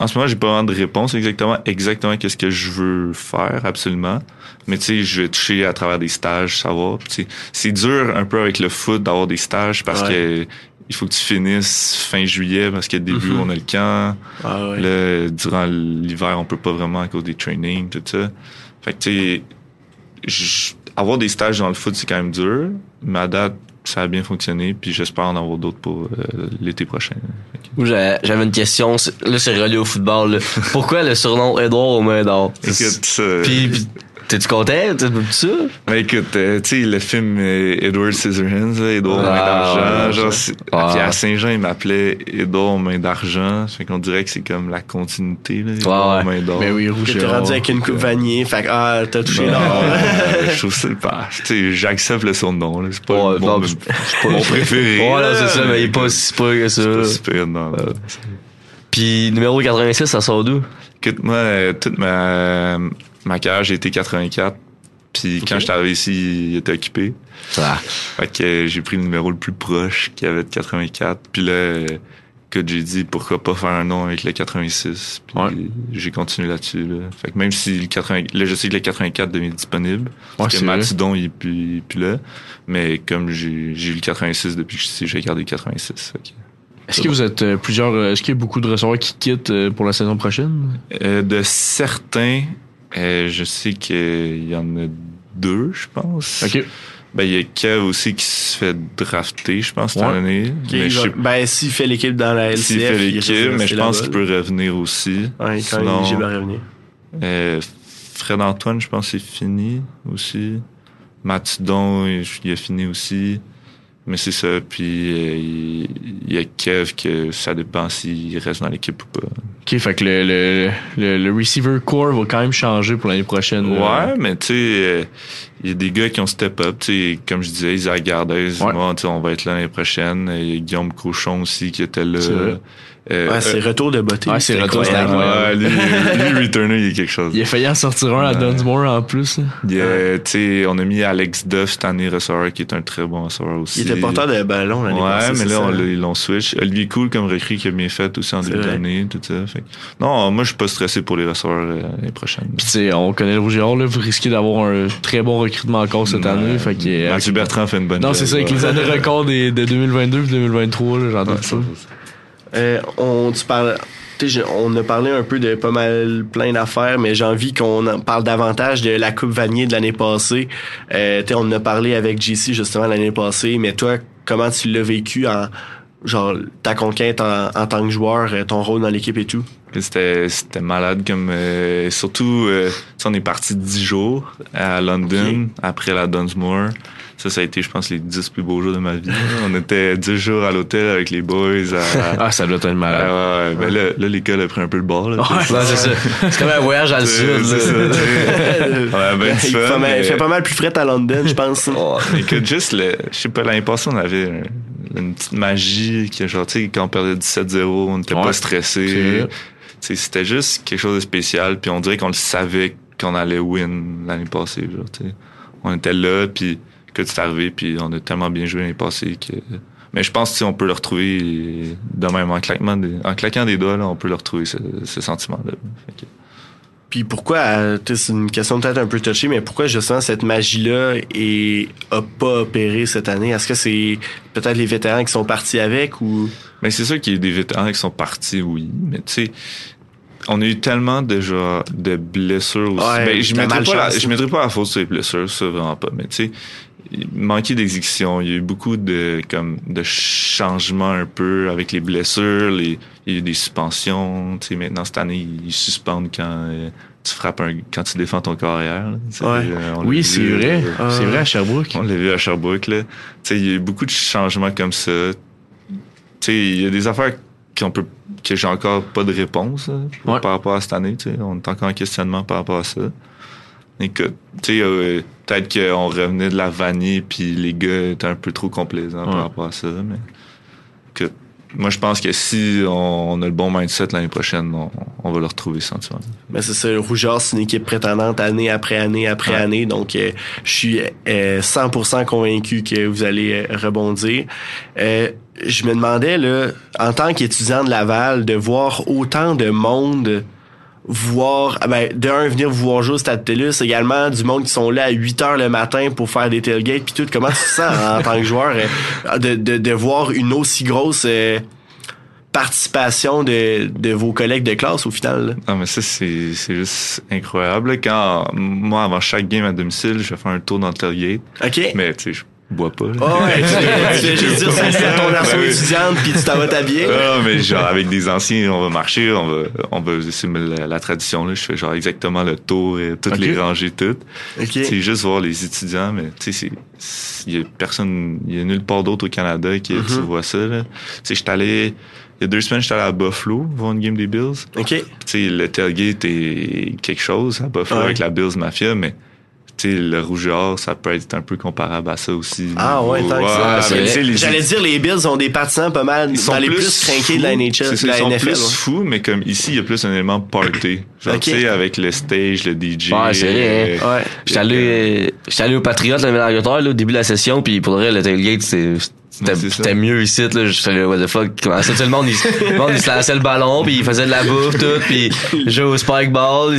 S2: en ce moment, j'ai pas vraiment de réponse exactement, exactement qu'est-ce que je veux faire, absolument. Mais tu sais, je vais toucher à travers des stages, savoir. C'est dur un peu avec le foot d'avoir des stages parce que il faut que tu finisses fin juillet parce qu'à début, mhm. on a le camp. Ah, durant l'hiver, on peut pas vraiment à cause des trainings, tout ça. Fait que, tu sais, avoir des stages dans le foot, c'est quand même dur. Mais à date, ça a bien fonctionné, puis j'espère en avoir d'autres pour euh, l'été prochain.
S4: J'avais une question, là c'est relié au football. [LAUGHS] Pourquoi le surnom Edouard aux mains d'or? Puis, T'es-tu content? T'es ça?
S2: Ben écoute, euh, tu sais, le film euh, Edward Scissorhands, là, Edward Main d'argent. Genre, ah. Puis à Saint-Jean, il m'appelait Edward Main d'argent. Fait qu'on dirait que c'est comme la continuité, là.
S4: Edouard
S1: Main
S2: d'or.
S1: Mais oui, rouge. T'es rendu avec une coupe vanier. Fait que, ah, t'as touché l'or. [LAUGHS]
S2: je trouve ça pas. Tu sais, j'accepte le son de nom, là. C'est pas, mon, non, pas mon préféré.
S4: Ouais, c'est ça, mais il est pas si pas que ça. C'est
S2: pas super, non.
S4: Puis numéro 86, ça sort d'où?
S2: Écoute, moi, euh, toute ma ma carrière, j'ai été 84. Puis quand j'étais arrivé ici, il était occupé.
S4: Ah.
S2: Fait que j'ai pris le numéro le plus proche qui avait de 84. Puis là, que j'ai dit pourquoi pas faire un nom avec le 86. Puis j'ai continué là-dessus. Fait que même si le 80, là je sais que le 84 devient disponible. parce que Matidon il est plus, là. Mais comme j'ai eu le 86 depuis que je suis j'ai gardé le 86.
S3: Est-ce que vous êtes euh, plusieurs, euh, est-ce qu'il y a beaucoup de receveurs qui quittent euh, pour la saison prochaine?
S2: de certains, euh, je sais qu'il y en a deux, je pense.
S3: OK.
S2: Ben, il y a Kev aussi qui se fait drafter, je pense, cette année.
S1: Ben, s'il fait l'équipe dans la LCF.
S2: S'il fait l'équipe, mais je pense qu'il peut revenir aussi.
S1: Ouais, quand Sinon, il va revenir.
S2: Euh, Fred Antoine, je pense, c'est fini aussi. Mathidon, il a fini aussi. Mais c'est ça. Puis euh, il y a Kev que ça dépend s'il reste dans l'équipe ou pas.
S3: OK, fait que le, le, le, receiver core va quand même changer pour l'année prochaine.
S2: Ouais, mais tu sais, euh, il y a des gars qui ont step up. comme je disais, Isaac Gardez, moi, on va être là l'année prochaine. Il y a Guillaume Cochon aussi qui était là.
S1: Euh, ouais, c'est euh, retour de beauté.
S3: Ouais, c'est retour
S2: de lui, lui, Returner, il y a quelque chose.
S3: Il a failli en sortir un à Dunsmore en plus.
S2: tu sais, on a mis Alex Duff cette année, receveur, qui est un très bon receveur aussi.
S1: Il était porteur de ballon l'année
S2: Ouais, mais là, ils l'ont switch. Olivier Cool comme recrue qui a bien fait aussi en début d'année, tout ça. Fait. Non, moi, je suis pas stressé pour les receveurs euh, l'année prochaine.
S3: Puis tu sais, on connaît le Rouge là, vous risquez d'avoir un très bon recrutement encore cette année. Fait que,
S2: Mathieu Bertrand fait une bonne
S3: Non, c'est ça, avec les années records de 2022 et 2023, j'en doute pas.
S1: Euh, on, tu parles, on a parlé un peu de pas mal plein d'affaires, mais j'ai envie qu'on parle davantage de la Coupe Vanier de l'année passée. Euh, on en a parlé avec JC justement l'année passée, mais toi, comment tu l'as vécu en genre ta conquête en, tant que joueur, euh, ton rôle dans l'équipe et tout?
S2: C'était c'était malade comme euh, surtout euh, on est parti dix jours à London après la Dunsmore. Ça, ça a été, je pense, les dix plus beaux jours de ma vie. On était dix jours à l'hôtel avec les boys. [LAUGHS]
S3: ah, ça doit être malade.
S2: ouais, ouais. Ben là, là l'école a pris un peu le bord. Là,
S4: c'est ça. C'est comme un voyage à le sud. C'est ça. [LAUGHS]
S2: ouais, ben, il,
S1: fun, mais... il fait pas mal plus frais à London, je pense. [LAUGHS]
S2: oh, écoute, juste, le, je sais pas, l'année passée, on avait une petite magie. Qui, genre, tu sais, quand on perdait 17-0, on n'était pas stressé. C'était juste quelque chose de spécial. Puis on dirait qu'on le savait qu'on allait win l'année passée. Genre, on était là, puis que c'est arrivé, puis on a tellement bien joué l'année passée que. Mais je pense qu'on peut le retrouver de même en, claquement en claquant des doigts, là, on peut le retrouver, ce, ce sentiment-là.
S1: Puis pourquoi, euh, c'est une question peut-être un peu touchée, mais pourquoi justement cette magie-là et a pas opéré cette année? Est-ce que c'est peut-être les vétérans qui sont partis avec ou?
S2: Mais c'est sûr qu'il y a des vétérans qui sont partis, oui. Mais tu sais, on a eu tellement déjà de blessures aussi. ben, je ne mettrais, pas la, je mettrais pas la faute sur les blessures, ça vraiment pas. Mais tu sais, manquait d'exécution. Il y a eu beaucoup de comme de changements un peu avec les blessures. Les, il y a eu des suspensions. Tu sais, maintenant cette année, ils suspendent quand euh, tu frappes un, quand tu défends ton carrière.
S3: ouais. Euh, oui, c'est vrai. Euh, c'est vrai à Sherbrooke.
S2: On l'a vu à Sherbrooke. Là. Tu sais, il y a eu beaucoup de changements comme ça. Tu sais, il y a des affaires qu'on peut que j'ai encore pas de réponse par rapport à cette année. Tu sais. On est encore en questionnement par rapport à ça. Écoute, tu sais, euh, peut-être qu'on revenait de la vanille puis les gars étaient un peu trop complaisants par rapport à ça, mais que moi, je pense que si on, a le bon mindset l'année prochaine, on, va le retrouver sentiment.
S1: Mais c'est ça, le Rougeur, c'est une équipe prétendante année après année après année. Donc, euh, je suis 100% euh, convaincu que vous allez rebondir. je me demandais, là, en tant qu'étudiant de Laval, de voir autant de monde voir, ah ben, d'un, venir vous voir jouer au Stade TELUS, également du monde qui sont là à 8 heures le matin pour faire des tailgates, puis tout. Comment tu te sens en, [LAUGHS] tant que joueur euh, de, de, de, voir une aussi grosse euh, participation de, de vos collègues de classe au final?
S2: Non, mais ça, c'est, c'est juste incroyable. Quand, moi, avant chaque game à domicile, je faire un tour dans le tailgate.
S1: OK.
S2: Mais, tu sais, bois pas.
S1: Oh ouais, tu veux juste dire, c'est ton asso étudiante puis tu t'en vas t'habiller.
S2: Non, mais genre, avec des anciens, on va marcher, on va, on va, c'est la, tradition, là. Je fais genre exactement le tour et toutes les rangées toutes. C'est juste voir les étudiants, mais tu sais, c'est, il y a personne, il y a nulle part d'autre au Canada qui, mm tu vois ça, là. Tu sais, j'étais allé, il y a deux semaines, j'étais allé à Buffalo voir une game des Bills.
S1: OK. Tu
S2: sais, le tailgate est quelque chose à Buffalo avec la Bills Mafia, mais le rougeur, ça peut être un peu comparable à ça aussi.
S1: Ah ouais, tant que ça. J'allais dire, les Bills ont des partisans pas mal ils sont les plus, craqués de la NHL, de la
S2: ils sont plus fous, mais comme ici, il y a plus un élément party. [CLEARS THROAT] Genre, tu sais, avec le stage, le DJ.
S4: Ouais, c'est vrai. Hein. Ouais. J'étais allé, au Patriot, le au début de la session, puis pour le vrai, le tailgate, c'est c'était mieux ici là. Je faisais what the fuck? Comment ça tout le monde il, le monde il se lançait le ballon puis il faisait de la bouffe tout puis il jouait au spike ball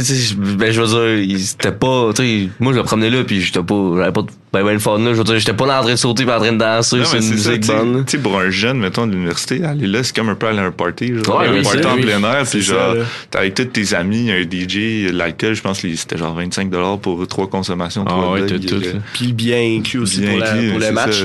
S4: ben je veux dire c'était pas tu sais moi je le promenais là puis j'étais pas j'avais pas ben ben fun là. Je veux dire j'étais pas là en train de sauter pis en train de danser c'est une musique bonne
S2: tu sais pour un jeune mettons de l'université aller là c'est comme un peu aller à un party genre. Ouais, un party en plein air puis genre t'as avec tous tes amis un DJ l'alcool je pense c'était genre 25 dollars pour trois consommations
S3: ah ouais tout
S1: puis bien inclus aussi pour, pour le match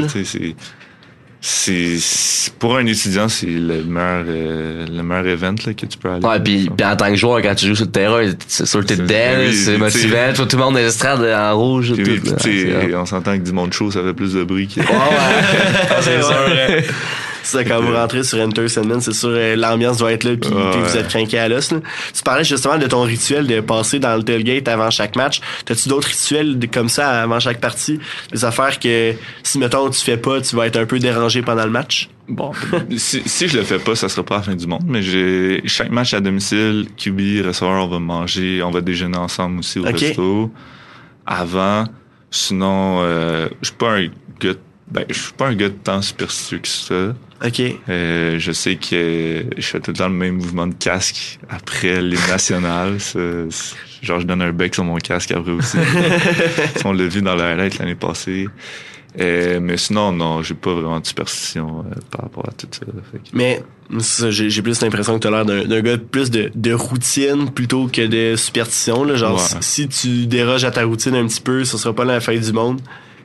S2: c'est pour un étudiant c'est le meilleur euh, le meilleur event là, que tu peux aller
S4: ouais puis, en tant que joueur quand tu joues sur le terrain c'est sûr que t'es dedans c'est motivant tout le monde est l'estrade en rouge puis,
S2: tout, on s'entend que du monde chaud ça fait plus de bruit que... ouais,
S1: ouais. [LAUGHS] [LAUGHS] c'est sûr [LAUGHS] ça, quand vous rentrez sur Enter Sandman, c'est sûr, euh, l'ambiance doit être là, puis vous êtes craqué à l'os. Tu parlais justement de ton rituel de passer dans le tailgate avant chaque match. T'as-tu d'autres rituels comme ça avant chaque partie? Des affaires que, si, mettons, tu fais pas, tu vas être un peu dérangé pendant le match?
S2: Bon, [LAUGHS] si, si je le fais pas, ça sera pas la fin du monde. Mais j'ai chaque match à domicile, QB, recevoir, on va manger, on va déjeuner ensemble aussi au resto. Avant, sinon, euh, je suis pas un gars, ben, je suis pas un gars de temps superstitieux que ça.
S1: OK.
S2: Euh, je sais que je fais tout le temps le même mouvement de casque après les nationales. [LAUGHS] genre, je donne un bec sur mon casque après aussi. [LAUGHS] On l'a vu dans la highlight l'année passée. Euh, mais sinon, non, j'ai pas vraiment de superstition euh, par rapport à tout ça.
S1: Mais j'ai plus l'impression que tu as l'air d'un gars plus de, de, routine plutôt que de superstition. Là. Genre, si, tu déroges à ta routine un petit peu, ce sera pas la fin du monde.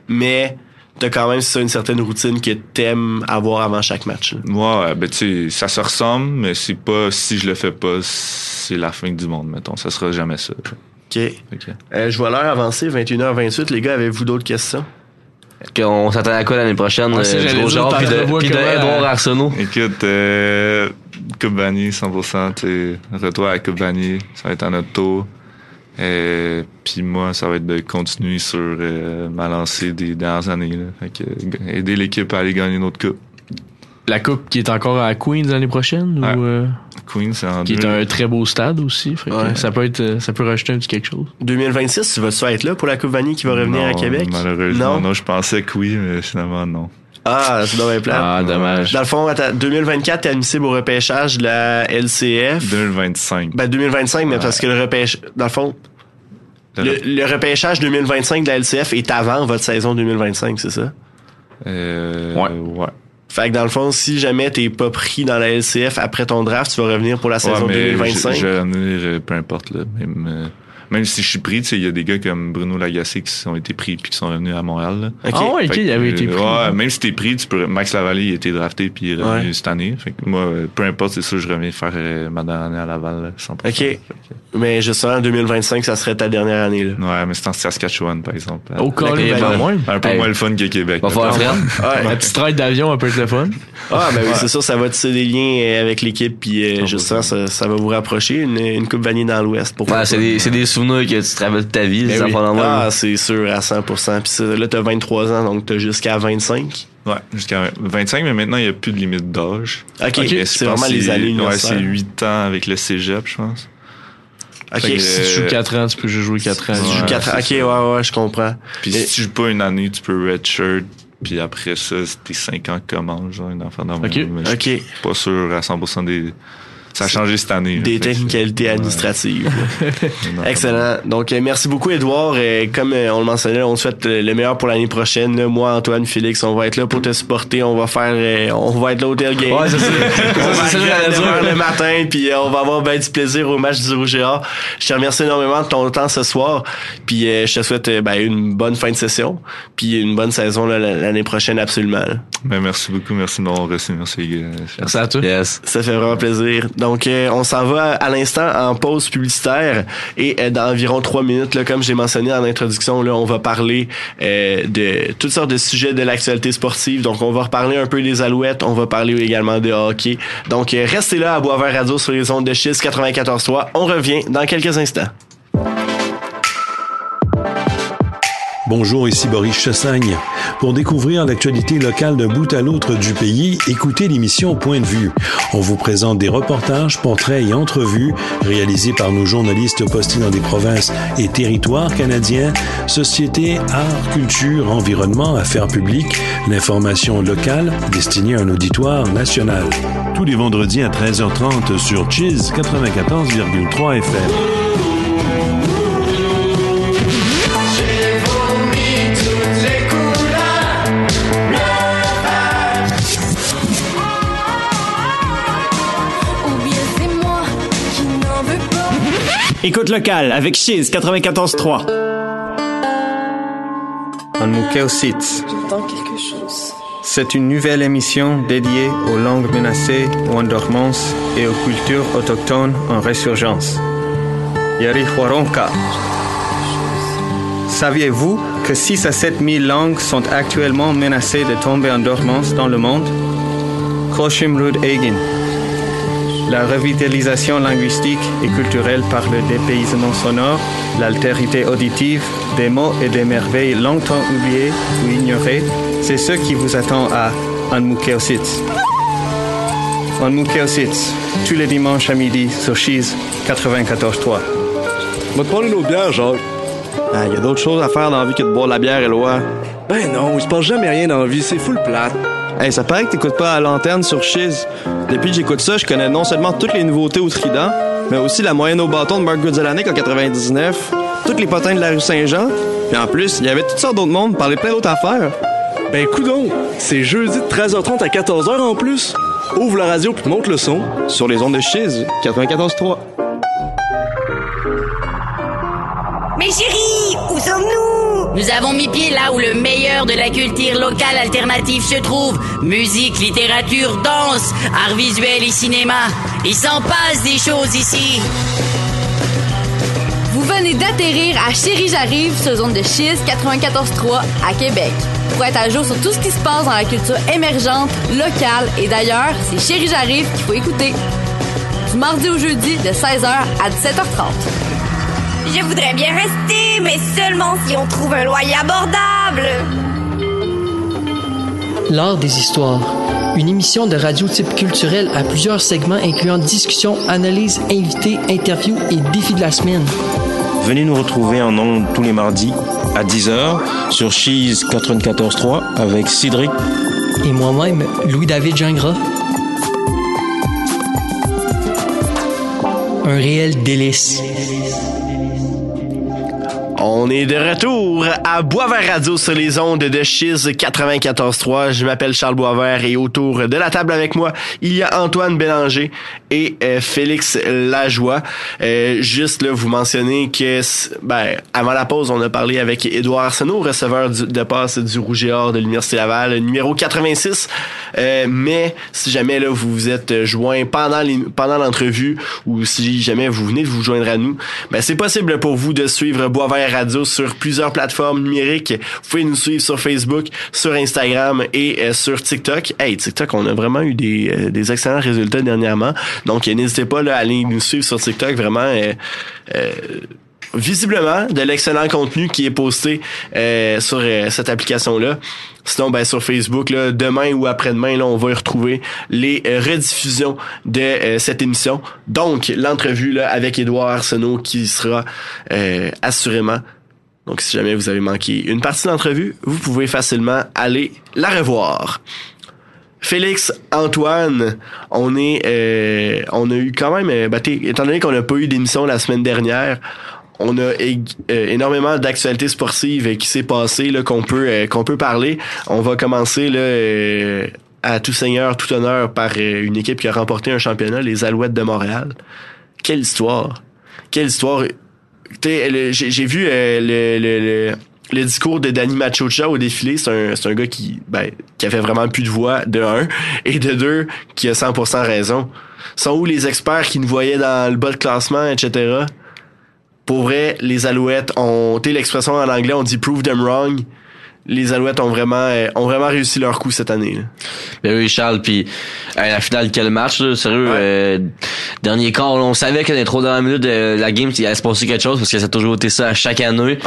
S1: Mais t'as quand même ça une certaine routine que t'aimes avoir avant chaque match.
S2: Ouais, ben tu sais, ça se ressemble, mais c'est pas si je le fais pas, c'est la fin du monde, mettons. Ça sera jamais ça.
S1: OK. Euh, je vois l'heure avancer, 21h28. Les gars, avez-vous d'autres questions?
S4: Qu'on s'attend à quoi l'année prochaine? Ouais,
S3: euh, genre, puis de,
S4: puis de Edouard Arsenault?
S2: Écoute, euh, Coupe Vanille, 100%, retour à Coupe ça va être à notre tour. Euh, puis moi, ça va être de continuer sur euh, ma lancée des dernières années. Fait que, aider l'équipe à aller gagner notre coupe.
S3: La coupe qui est encore à Queens l'année prochaine ou euh,
S2: Queens, c'est en
S3: qui est un très beau stade aussi. ça peut être, ça peut rajouter un petit quelque chose.
S1: 2026, tu vas-tu être là pour la coupe Vanille qui va revenir à Québec?
S2: Malheureusement, non? je pensais que oui, mais finalement non.
S1: Ah, c'est dommage.
S3: Ah, dommage.
S1: Dans le fond, 2024, t'es admissible au repêchage de la LCF.
S2: 2025.
S1: Ben, 2025, mais parce que le repêchage, dans le fond, le, repêchage 2025 de la LCF est avant votre saison 2025, c'est ça?
S2: Euh, ouais. ouais.
S1: Fait que dans le fond, si jamais t'es pas pris dans la LCF après ton draft, tu vas revenir pour la saison 2025.
S2: Je, vais revenir, peu importe, là, même même si je suis pris, il y a des gars comme Bruno Lagacé qui ont été pris puis qui sont revenus à Montréal.
S3: Ah ouais, ok, il avait été pris.
S2: Ouais, même si t'es pris, tu peux, Max Lavallée il a été drafté puis il est revenu cette année. Fait que moi, peu importe, c'est ça, je reviens faire euh, ma dernière année à Laval, 100%.
S1: Ok. Mais justement, en 2025, ça serait ta dernière année, là.
S2: Ouais, mais c'est en Saskatchewan, par exemple.
S3: Au ben, moins.
S2: Un peu moins le fun que Québec.
S4: Va faire
S3: ouais. Un petit trail d'avion, un peu le fun.
S1: Ah, ben oui, c'est sûr, ça va tisser des liens euh, avec l'équipe puis euh, justement, ça, ça, va vous rapprocher. Une, une coupe vanille dans l'Ouest. pour
S4: Ouais, c'est des, des souvenirs que tu travailles ta vie, ben oui.
S1: Ah, c'est sûr, à 100%. Puis là, t'as 23 ans, donc t'as jusqu'à 25.
S2: Ouais, jusqu'à 25, mais maintenant, il n'y a plus de limite d'âge.
S1: OK, c'est vraiment les années
S2: Ouais, c'est 8 ans avec le cégep, je pense.
S3: OK. si tu joues 4 ans, tu peux juste jouer 4 ans.
S1: Si tu joues 4 ans, OK, ouais, ouais, je comprends.
S2: Puis si tu joues pas une année, tu peux redshirt puis après ça, tes 5 ans commencent, genre, une enfant dans
S1: OK. OK.
S2: Pas sûr à 100% des ça a changé cette année.
S1: Des technicalités administratives. [LAUGHS] Excellent. Donc, euh, merci beaucoup, Edouard. Et comme euh, on le mentionnait, on souhaite le meilleur pour l'année prochaine. Moi, Antoine, Félix, on va être là pour te supporter. On va faire, euh, on va être là au game.
S4: Ouais, [LAUGHS] c'est ça.
S1: on va le matin, puis on va avoir ben du plaisir au match du Rouge Je te remercie énormément de ton temps ce soir. Puis je te souhaite ben, une bonne fin de session, puis une bonne saison l'année prochaine, absolument.
S2: Ben, merci beaucoup. Merci de m'avoir reçu. Merci,
S3: Merci à toi.
S4: Yes.
S1: Ça fait vraiment plaisir. Donc, euh, on s'en va à l'instant en pause publicitaire et euh, dans environ trois minutes, là, comme j'ai mentionné en introduction, là, on va parler euh, de toutes sortes de sujets de l'actualité sportive. Donc, on va reparler un peu des Alouettes, on va parler également de hockey. Donc, restez là à Boisvert Radio sur les ondes de Schiste 94.3. On revient dans quelques instants.
S5: Bonjour, ici Boris Chassagne. Pour découvrir l'actualité locale d'un bout à l'autre du pays, écoutez l'émission Point de vue. On vous présente des reportages, portraits et entrevues réalisés par nos journalistes postés dans des provinces et territoires canadiens, société, art, culture, environnement, affaires publiques, l'information locale destinée à un auditoire national. Tous les vendredis à 13h30 sur Cheese 94,3 FM.
S6: Écoute locale avec Chiz 94.3.
S7: Anmukeo-Sitz. C'est une nouvelle émission dédiée aux langues menacées ou en dormance et aux cultures autochtones en résurgence. Yari Saviez-vous que 6 à 7 000 langues sont actuellement menacées de tomber en dormance dans le monde? Koshimrud Egin la revitalisation linguistique et culturelle par le dépaysement sonore, l'altérité auditive, des mots et des merveilles longtemps oubliées ou ignorées, c'est ce qui vous attend à Anmukeositz. Anmukeositz, tous les dimanches à midi sur Cheese 94.3.
S8: Va te prendre une autre bière, Jacques.
S9: Il ah, y a d'autres choses à faire dans la vie que de boire de la bière, Eloi.
S8: Ben non, il se passe jamais rien dans la vie, c'est full plate.
S9: Hey, ça paraît que t'écoutes pas à l'antenne sur Chiz. Depuis que j'écoute ça, je connais non seulement toutes les nouveautés au Trident, mais aussi la moyenne au bâton de Mark Goodzelanek en 99, toutes les potins de la rue Saint-Jean, puis en plus, il y avait toutes sortes d'autres mondes, parler plein d'autres affaires.
S8: Ben coudon, c'est jeudi de 13h30 à 14h en plus. Ouvre la radio puis monte le son.
S9: Sur les ondes de Chiz, 94.3.
S10: Mais chérie, où sommes-nous? Nous avons mis pied là où le meilleur de la culture locale alternative se trouve. Musique, littérature, danse, art visuel et cinéma. Il s'en passe des choses ici.
S11: Vous venez d'atterrir à Chérie J'arrive sur zone de schiste 94.3 à Québec. Pour être à jour sur tout ce qui se passe dans la culture émergente, locale et d'ailleurs, c'est Chérie J'arrive qu'il faut écouter. Du mardi au jeudi de 16h à 17h30.
S10: Je voudrais bien rester, mais seulement si on trouve un loyer abordable.
S12: L'art des histoires. Une émission de radio type culturel à plusieurs segments incluant discussions, analyses, invités, interviews et défis de la semaine.
S13: Venez nous retrouver en ondes tous les mardis à 10h sur Cheese 94.3 avec Cédric
S12: et moi-même, Louis-David Gingras. Un réel délice.
S1: On est de retour à Boisvert Radio sur les ondes de Chiz 94.3. Je m'appelle Charles Boisvert et autour de la table avec moi, il y a Antoine Bélanger et euh, Félix Lajoie. Euh, juste là, vous mentionnez que ben, avant la pause, on a parlé avec Édouard Arsenault, receveur de passe du Rouge et Or de l'Université Laval, numéro 86. Euh, mais si jamais là, vous vous êtes joint pendant l'entrevue ou si jamais vous venez de vous joindre à nous, ben, c'est possible pour vous de suivre Boisvert Radio sur plusieurs plateformes numériques. Vous pouvez nous suivre sur Facebook, sur Instagram et euh, sur TikTok. Hey, TikTok, on a vraiment eu des, euh, des excellents résultats dernièrement. Donc, n'hésitez pas à aller nous suivre sur TikTok. Vraiment, euh, visiblement de l'excellent contenu qui est posté sur cette application-là. Sinon, ben, sur Facebook, là, demain ou après-demain, là, on va y retrouver les rediffusions de cette émission. Donc, l'entrevue là, avec Édouard Arsenault qui sera assurément donc, si jamais vous avez manqué une partie de l'entrevue, vous pouvez facilement aller la revoir. Félix, Antoine, on est, euh, on a eu quand même, euh, ben, étant donné qu'on n'a pas eu d'émission la semaine dernière, on a euh, énormément d'actualités sportives qui s'est passé là qu'on peut qu'on peut parler. On va commencer là à tout seigneur, tout honneur par une équipe qui a remporté un championnat, les Alouettes de Montréal. Quelle histoire! Quelle histoire! j'ai vu euh, le, discours de Danny Machocha au défilé. C'est un, un gars qui, ben, qui avait vraiment plus de voix, de un, [LAUGHS] et de deux, qui a 100% raison. Sont où les experts qui nous voyaient dans le bas de classement, etc.? Pour vrai, les Alouettes ont, tu l'expression en anglais, on dit prove them wrong les Alouettes ont vraiment euh, ont vraiment réussi leur coup cette année. Là.
S4: Ben oui, Charles, puis à la finale quel match là, sérieux euh, dernier quart, on savait que dans les trois dernières minutes de la game, il allait se passer quelque chose parce que ça a toujours été ça à chaque année.
S1: Ouais.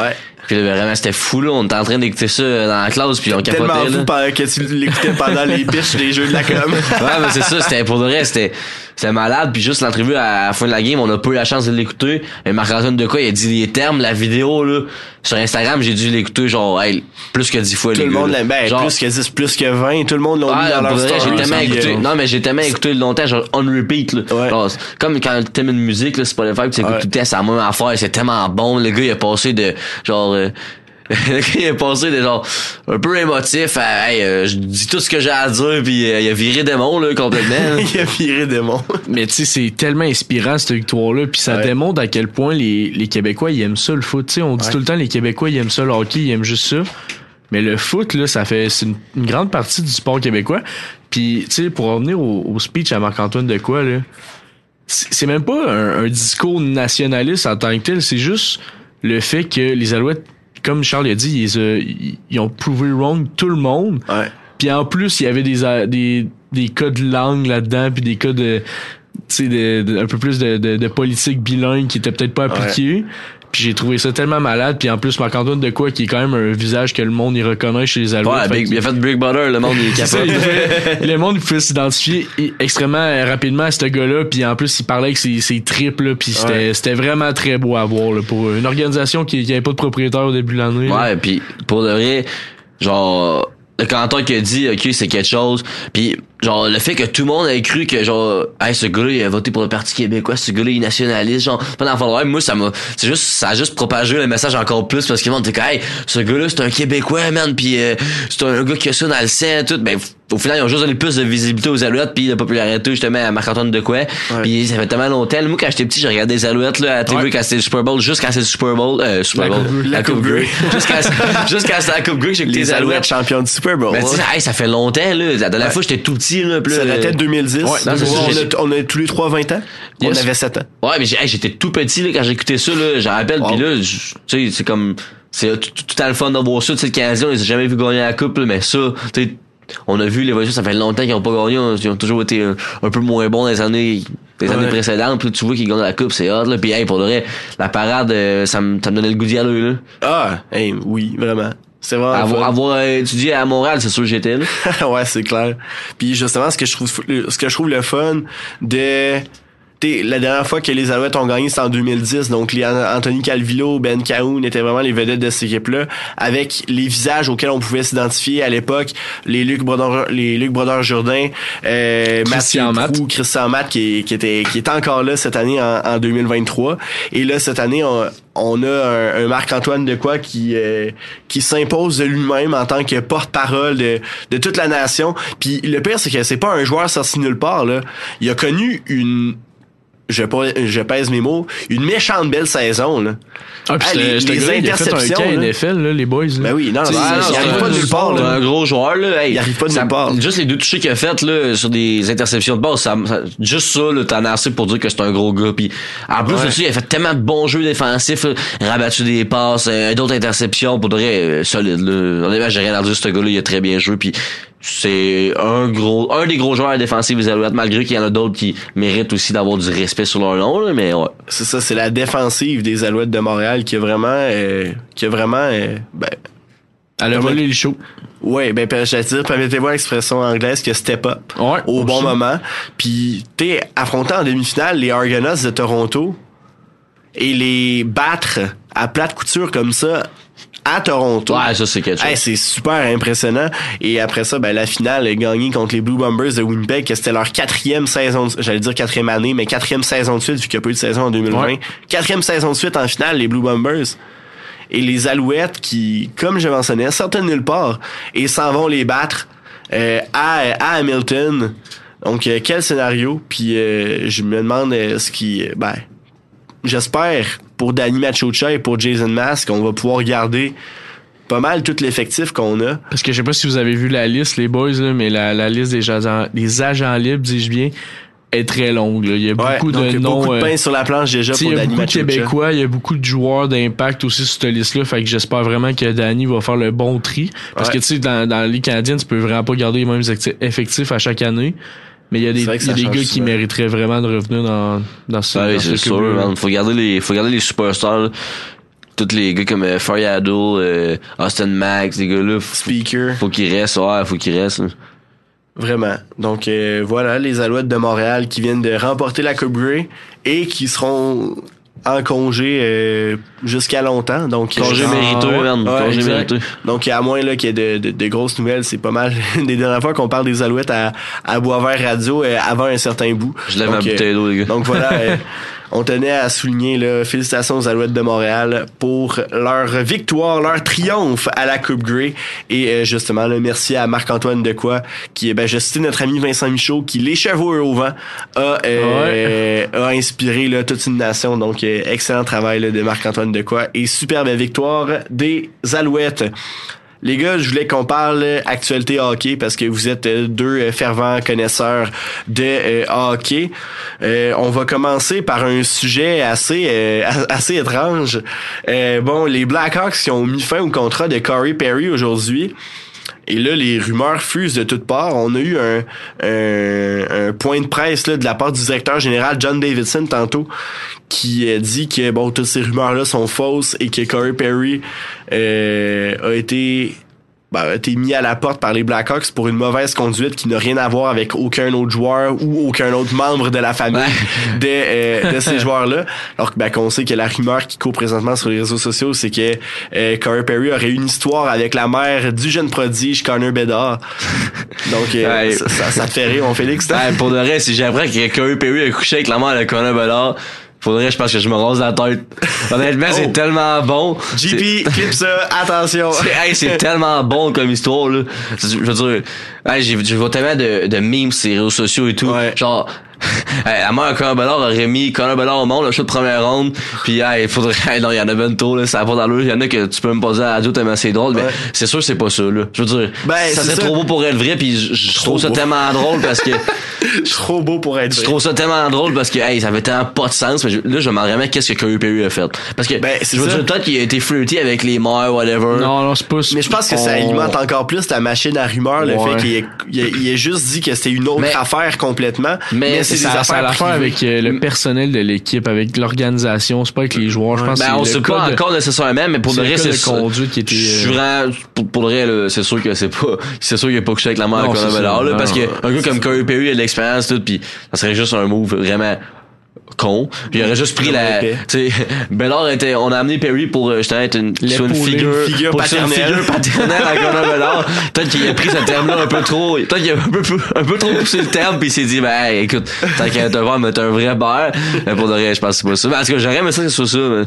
S4: Puis là, vraiment c'était fou là, on était en train d'écouter ça dans la classe puis on capotait
S1: tellement fou que tu l'écoutais pendant les pitchs des jeux de la com.
S4: ouais, mais c'est ça, c'était pour le reste, c'était c'était malade puis juste l'entrevue à la fin de la game, on a pas eu la chance de l'écouter. Et Marc-Antoine de quoi, il a dit les termes, la vidéo là sur Instagram, j'ai dû l'écouter genre hey, plus que 10 fois
S1: tout
S4: les
S1: le monde l'a ben, plus que 10, plus que 20, tout le monde l'a mis dans leur.
S4: J'ai tellement écouté, non mais j'ai tellement écouté longtemps genre on repeat là.
S1: Ouais.
S4: Genre, comme quand t'aimes une musique là, c'est pas le fait que tu écoutes tout le temps, c'est la même affaire, c'est tellement bon, le gars il a passé de genre euh, [LAUGHS] il est passé de genre un peu émotif à hey, euh, je dis tout ce que j'ai à dire puis euh, il a viré démon là complètement. [LAUGHS]
S1: il a viré démon.
S3: Mais tu sais c'est tellement inspirant cette victoire là puis ça
S1: Ouais.
S3: démontre à quel point les, les Québécois ils aiment ça le foot. Tu sais on dit
S1: Ouais.
S3: tout le temps les Québécois ils aiment ça le hockey, ils aiment juste ça. Mais le foot là ça fait c'est une, une grande partie du sport québécois. Puis tu sais pour revenir au, au speech à Marc-Antoine de quoi là c'est c'est même pas un, un discours nationaliste en tant que tel, c'est juste le fait que les Alouettes, comme Charles a dit, ils, euh, ils- ont prouvé wrong tout le monde.
S1: Ouais.
S3: Puis en plus, il y avait des, des, des cas de langue là-dedans, puis des cas de, tu sais, de, de- un peu plus de, de, de politique bilingue qui était peut-être pas appliquée. Puis j'ai trouvé ça tellement malade. Puis en plus, Marc-Antoine de quoi, qui est quand même un visage que le monde y reconnaît chez les Alouettes.
S4: Ouais,
S3: Fait
S4: Big- il a fait Big Brother, le monde il est capable. [LAUGHS]
S3: le monde pouvait s'identifier extrêmement rapidement à ce gars-là puis en plus il parlait avec ses, ses tripes là puis c'était
S1: Ouais.
S3: c'était vraiment très beau à voir là, pour une organisation qui, qui avait pas de propriétaire au début de l'année.
S4: Ouais, puis pour de vrai, genre le canton qui a dit OK, c'est quelque chose, puis genre le fait que tout le monde ait cru que genre hey, ce gars-là il a voté pour le Parti québécois, ce gars-là il est nationaliste, genre fond, ouais, moi ça m'a c'est juste ça a juste propagé le message encore plus parce que le monde dit hey, ce gars-là c'est un québécois man, puis euh, c'est un gars qui a ça dans le sang tout, ben au final ils ont juste donné plus de visibilité aux Alouettes puis de popularité justement à Marc-Antoine de quoi. Puis ça fait tellement longtemps, moi quand j'étais petit, j'ai regardé les Alouettes là à la TV
S3: Ouais.
S4: quand c'était le Super Bowl, juste quand c'est le Super Bowl, euh, Super
S3: La
S4: Bowl,
S3: Coupe Grey.
S4: la Coupe Grey. Jusqu'à jusqu'à [LAUGHS] la Coupe Grey, j'ai écouté
S1: Les Alouettes champions du Super Bowl.
S4: Mais tu sais, hey, ça fait longtemps, là. La dernière
S1: Ouais.
S4: fois, j'étais tout petit, là. là,
S1: ça datait de 2010.
S4: Ouais, non,
S1: on, a, on a tous les trois 20 ans. On
S4: Yes.
S1: avait 7 ans.
S4: Ouais, mais hey, j'étais tout petit, là, quand j'écoutais ça, là. Je rappelle,
S1: Wow.
S4: puis là, tu sais, c'est comme, c'est tout, tout, tout à le fun de voir ça. Tu sais, le Canadien, on les a jamais vu gagner la coupe, là, mais ça, tu sais, on a vu l'évolution, ça fait longtemps qu'ils ont pas gagné. Ils ont toujours été un, un peu moins bons dans les années, les années précédentes. Puis tu vois qu'ils gagnent la coupe, c'est hot, là. Puis hey, pour le vrai, la parade, euh, ça me ça me donnait le goût d'y aller, là.
S1: Ah, hey, oui, vraiment. C'est vraiment
S4: Avoir, avoir euh, étudié à Montréal, c'est sûr que j'étais, là. [LAUGHS]
S1: ouais, c'est clair. Puis justement, ce que je trouve ce que je trouve le fun de la dernière fois que les Alouettes ont gagné, c'était en 2010. Donc, les Anthony Calvillo, Ben Cahoon étaient vraiment les vedettes de cette équipe-là, avec les visages auxquels on pouvait s'identifier à l'époque. Les Luc Brodeur, les Luc Brodeur Jourdain, euh, Christian Matt, Christian Matt qui, qui était qui était encore là cette année en, 2023. Et là, cette année, on, a un, Marc-Antoine de quoi qui euh, qui s'impose de lui-même en tant que porte-parole de, de toute la nation. Puis le pire, c'est que c'est pas un joueur sorti nulle part. Là. Il a connu une je, je pèse mes mots, une méchante belle saison. Là.
S3: Ah, ah, les, les interceptions. un NFL, là, les boys.
S1: Là. Ben oui, non,
S3: il
S1: arrive pas nulle part.
S4: un gros joueur. Là,
S1: il arrive pas nulle part.
S4: Juste les deux touchés qu'il a fait là, sur des interceptions de base, ça, juste ça, t'en as assez pour dire que c'est un gros gars. Puis, en plus, aussi, il a fait tellement de bons jeux défensifs, rabattu des passes, euh, d'autres interceptions, pour de vrai, euh, solide. Là. J'ai rien à dire, ce gars-là, il a très bien joué. Puis, c'est un gros un des gros joueurs défensifs des Alouettes malgré qu'il y en a d'autres qui méritent aussi d'avoir du respect sur leur nom mais ouais.
S1: c'est ça c'est la défensive des Alouettes de Montréal qui a vraiment euh, qui a vraiment euh, ben
S3: elle a volé le show.
S1: Ouais, ben j'allais dire, permettez-moi l'expression anglaise que step up
S3: ouais,
S1: au bon moment. Puis t'es affronté en demi-finale les Argonauts de Toronto et les battre à plate couture comme ça à Toronto.
S4: Ouais, ça c'est quelque chose.
S1: c'est super impressionnant. Et après ça, ben la finale est gagnée contre les Blue Bombers de Winnipeg, que c'était leur quatrième saison, j'allais dire quatrième année, mais quatrième saison de suite vu qu'il n'y a pas eu de saison en 2020. Quatrième saison de suite en finale, les Blue Bombers. Et les Alouettes qui, comme je mentionnais, sortent de nulle part et s'en vont les battre euh, à, à Hamilton. Donc euh, quel scénario Puis euh, je me demande ce qui, ben, j'espère pour Danny Machocha et pour Jason Mask, on va pouvoir garder pas mal tout l'effectif qu'on a.
S3: Parce que je sais pas si vous avez vu la liste, les boys, là, mais la, la liste des agents, des agents libres, dis-je bien, est très longue. Là. Il y a beaucoup de il y a
S1: beaucoup
S3: de
S1: pain euh, sur la planche déjà pour Danny
S3: Il y a beaucoup de Québécois, il y a beaucoup de joueurs d'impact aussi sur cette liste-là. Fait que j'espère vraiment que Danny va faire le bon tri. Parce que tu sais, dans, dans la Ligue canadienne, tu peux vraiment pas garder les mêmes effectifs à chaque année. Mais il y a des, y a des gars qui mériteraient vraiment de revenir dans, dans ce
S4: ah oui, c'est sûr, man. Faut garder les, faut garder les superstars. Tous les gars comme euh, euh, Austin Max, les gars-là.
S1: Speaker.
S4: Faut qu'ils restent, ouais, faut qu'ils restent.
S1: Vraiment. Donc euh, voilà, les Alouettes de Montréal qui viennent de remporter la Coupe Grey et qui seront en congé euh, jusqu'à longtemps. Donc
S4: congé mérité, congé mérité.
S1: Donc à moins là qu'il y ait de, de, grosses nouvelles, c'est pas mal [LAUGHS] des dernières fois qu'on parle des Alouettes à, à Boisvert Radio euh, avant un certain bout.
S4: Je lève ma bouteille d'eau, les gars.
S1: Donc voilà. [LAUGHS] on tenait à souligner là, félicitations aux Alouettes de Montréal pour leur victoire, leur triomphe à la Coupe Grey. Et euh, justement, là, merci à Marc-Antoine Decoy, qui, ben, je citais notre ami Vincent Michaud, qui, les chevaux au vent, a, euh, a inspiré là, toute une nation. Donc, euh, excellent travail là, de Marc-Antoine Decoy et superbe victoire des Alouettes. Les gars, je voulais qu'on parle actualité hockey parce que vous êtes euh, deux euh, fervents connaisseurs de euh, hockey. on va commencer par un sujet assez assez étrange. bon, les Blackhawks qui ont mis fin au contrat de Corey Perry aujourd'hui. Et là, les rumeurs fusent de toutes parts. On a eu un, point de presse de la part du directeur général John Davidson tantôt qui dit que bon toutes ces rumeurs-là sont fausses et que Corey Perry euh, a été ben, a été mis à la porte par les Blackhawks pour une mauvaise conduite qui n'a rien à voir avec aucun autre joueur ou aucun autre membre de la famille [LAUGHS] de, euh, de ces [LAUGHS] joueurs-là. Alors ben, qu'on sait que la rumeur qui court présentement sur les réseaux sociaux, c'est que euh, Corey Perry aurait une histoire avec la mère du jeune prodige Connor Bedard. [LAUGHS] Donc euh, ça, ça, te fait rire, mon Félix.
S4: pour de vrai, si j'apprends que Corey Perry a couché avec la mère de Connor Bedard, Faudrait, je pense que je me rase la tête. [LAUGHS] Honnêtement, c'est oh. tellement bon.
S1: JP, clip ça, attention. [LAUGHS]
S4: C'est [LAUGHS] tellement bon comme histoire, là. Je veux dire, hey, j'ai vois tellement de, de memes sur les réseaux sociaux et tout. Genre, [LAUGHS] à moi, Conor Ballard aurait mis Conor Ballard au monde, le show de première ronde. Puis, il faudrait, [LAUGHS] hey, non, il y en a 20 là, ça va pas dans l'eau. Il y en a que tu peux me poser à la radio tellement c'est drôle, mais c'est sûr, c'est pas ça, là. Je veux dire, ben, ça serait trop beau pour être vrai, puis je, trouve ça tellement drôle parce que. [LAUGHS]
S1: trop beau pour être vrai.
S4: Je trouve ça tellement drôle parce que, hey, ça avait tellement pas de sens. Mais là, je me demande vraiment qu'est-ce que Perry a fait? Parce que, ben, je veux dire, peut-être qu'il a été flirty avec les mères, whatever.
S3: Non, non, c'est pas
S1: Mais je pense que ça alimente encore plus ta machine à rumeurs, le fait qu'il ait, ait, juste dit que c'était une autre affaire complètement.
S3: Mais, c'est des affaires avec euh, le personnel de l'équipe, avec l'organisation, c'est pas avec les joueurs. Je pense
S4: ben, on sait pas encore nécessairement, mais pour le reste, c'est
S3: conduite qui était. Je
S4: euh, pour, pour le reste, c'est sûr que c'est pas, c'est sûr qu'il a pas couché avec la mère là, parce que un gars comme Corey Perry a de l'expérience tout, puis ça serait juste un move vraiment con. Il aurait juste pris la. Tu sais, [LAUGHS] Bellard était. On a amené Perry pour euh, justement être une, sur une figure,
S1: figure
S4: pour
S1: paternelle.
S4: Une figure paternelle à Connor [LAUGHS] Bellard. Peut-être qu'il a pris ce terme-là un peu trop. Peut-être qu'il a un peu, un peu trop poussé le terme puis il s'est dit ben hey, écoute, tant qu'à te voir mettre un vrai beurre. Mais pour de vrai, je pense que c'est pas ça. Parce que j'aurais aimé ça que ce soit ça, mais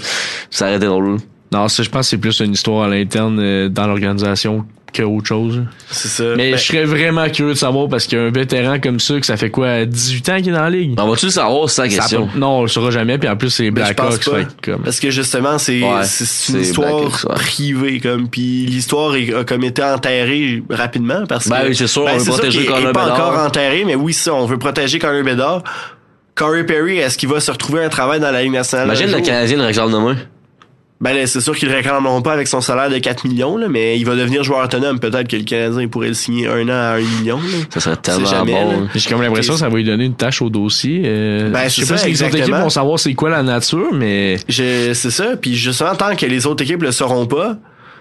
S4: ça aurait été drôle.
S3: Non, ça, je pense que c'est plus une histoire à l'interne euh, dans l'organisation qu'autre chose.
S1: C'est ça.
S3: Mais
S1: Ben,
S3: je serais vraiment curieux de savoir parce qu'il y a un vétéran comme ça que ça fait quoi, 18 ans qu'il est dans la ligue?
S4: On va-tu le savoir, c'est ça la
S3: Ça
S4: question?
S3: peut- non, on le saura jamais. Puis en plus, c'est
S1: Ben,
S3: Blackhawks. que comme-
S1: Parce que justement, c'est
S4: Ouais,
S1: une histoire privée, comme, puis l'histoire est- a comme été enterrée rapidement parce
S4: Ben
S1: que.
S4: oui, c'est sûr, on veut protéger Connor
S1: est pas
S4: Bedard.
S1: encore enterré, mais oui, ça, on veut protéger Connor Bedard. Corey Perry, est-ce qu'il va se retrouver un travail dans la Ligue nationale?
S4: Imagine le? Canadien le réclame demain.
S1: Ben là, c'est sûr qu'ils le réclameront pas avec son salaire de 4 millions, là, mais il va devenir joueur autonome. Peut-être que le Canadien pourrait le signer un an à 1 million. là.
S4: Ça serait tellement
S1: jamais,
S4: bon.
S3: J'ai comme l'impression que ça va lui donner une tâche au dossier. Euh,
S1: Ben,
S3: je sais pas
S1: ça,
S3: si les autres
S1: exactement.
S3: équipes vont savoir c'est quoi la nature, mais
S1: C'est ça. Puis justement, tant que les autres équipes le sauront pas,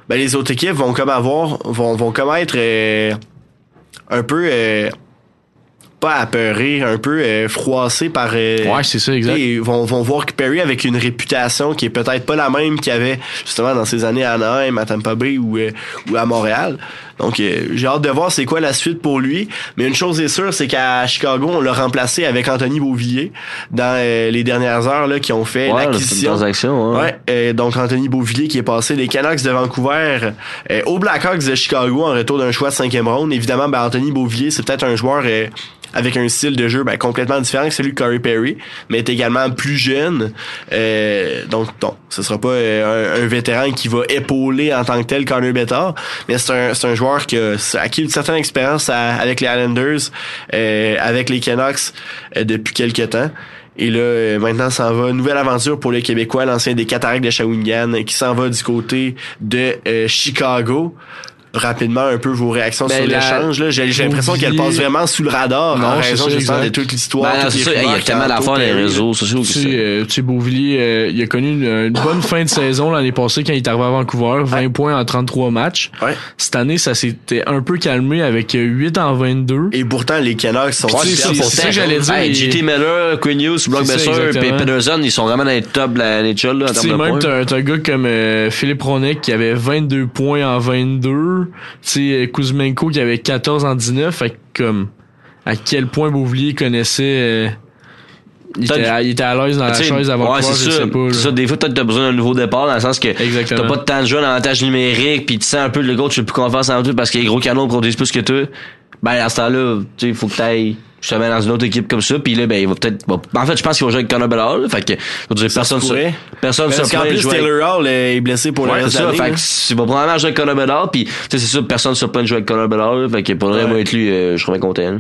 S1: ben les autres équipes vont comme avoir, vont, vont comme être euh, un peu euh, pas apeurées, un peu euh, froissées par. euh,
S3: ouais, c'est ça, exact.
S1: ils vont, vont voir que Perry avec une réputation qui est peut-être pas la même qu'il avait justement dans ses années à Anaheim, à Tampa Bay ou, euh, ou à Montréal. Donc euh, j'ai hâte de voir c'est quoi la suite pour lui. Mais une chose est sûre, c'est qu'à Chicago, on l'a remplacé avec Anthony Beauvillier dans euh, les dernières heures là, qui ont fait
S4: Ouais,
S1: l'acquisition.
S4: transaction, ouais.
S1: Ouais, euh, donc Anthony Beauvillier qui est passé des Canucks de Vancouver euh, aux Blackhawks de Chicago en retour d'un choix de cinquième ronde. Évidemment, ben, Anthony Beauvillier, c'est peut-être un joueur euh, avec un style de jeu ben, complètement différent que celui de Corey Perry, mais est également plus jeune. Euh, donc, non, ce sera pas un, un vétéran qui va épauler en tant que tel Connor Bedard, mais c'est un, c'est un joueur qui a acquis une certaine expérience avec les Islanders, euh, avec les Canucks euh, depuis quelques temps. Et là, euh, maintenant, s'en va. Nouvelle aventure pour les Québécois, l'ancien des Cataractes de Shawinigan, qui s'en va du côté de euh, Chicago. Rapidement, un peu vos réactions
S3: Ben,
S1: sur
S3: la-
S1: l'échange. là. J'ai j'ai l'impression qu'elle passe vraiment sous le radar
S3: Non,
S1: en
S3: c'est
S1: raison
S3: ça,
S1: justement de toute l'histoire.
S4: Ben, il y a tellement d'affaires les réseaux sociaux
S3: Tu sais, euh, tu sais, Beauvillier, euh, il a connu une, une bonne fin de saison l'année passée quand il est arrivé à Vancouver, 20 points en 33 matchs.
S1: Ouais.
S3: Cette année, ça s'était un peu calmé avec euh, 8 en 22.
S1: Et pourtant, les Canucks sont
S3: c'est ça,
S1: superbes.
S3: c'est ça que j'allais dire.
S4: Hey, JT Miller, Quinn Hughes, Brock Besser,
S3: exactement.
S4: Pedersen, ils sont vraiment dans les top de la NHL,
S3: Tu sais, même t'as un gars comme euh, Philippe Ronek qui avait 22 points en 22. Tu sais, euh, Kuzmenko qui avait 14 en 19. Fait que comme à quel point Beauvillier connaissait... euh, il, était, à- il était à l'aise dans la chaise avant
S4: ouais, c'est ça.
S3: pas.
S4: C'est. Des fois, t'as besoin d'un nouveau départ, dans le sens que t'as pas de temps de jeu en avantage numérique, puis tu sens un peu le gars, tu fais plus confiance en toi parce que les gros canons produisent plus que toi. Ben, à ce temps-là, tu sais, il faut que t'ailles justement dans une autre équipe comme ça, puis là, ben, il va peut-être, bon, en fait, je pense qu'il va jouer avec Connor là, fait que, faut dire, personne
S1: se pourrait.
S4: personne se
S1: Parce
S4: plaint
S1: plus,
S4: jouer
S1: Taylor Hall est blessé pour le
S4: Ouais,
S1: reste
S4: c'est
S1: de la
S4: Fait que il va probablement jouer avec Connor Bedard, puis tu sais, c'est ça, personne se plaint de jouer avec Connor là, fait que pour le
S1: Ouais.
S4: moi être lui, euh, je serais bien content.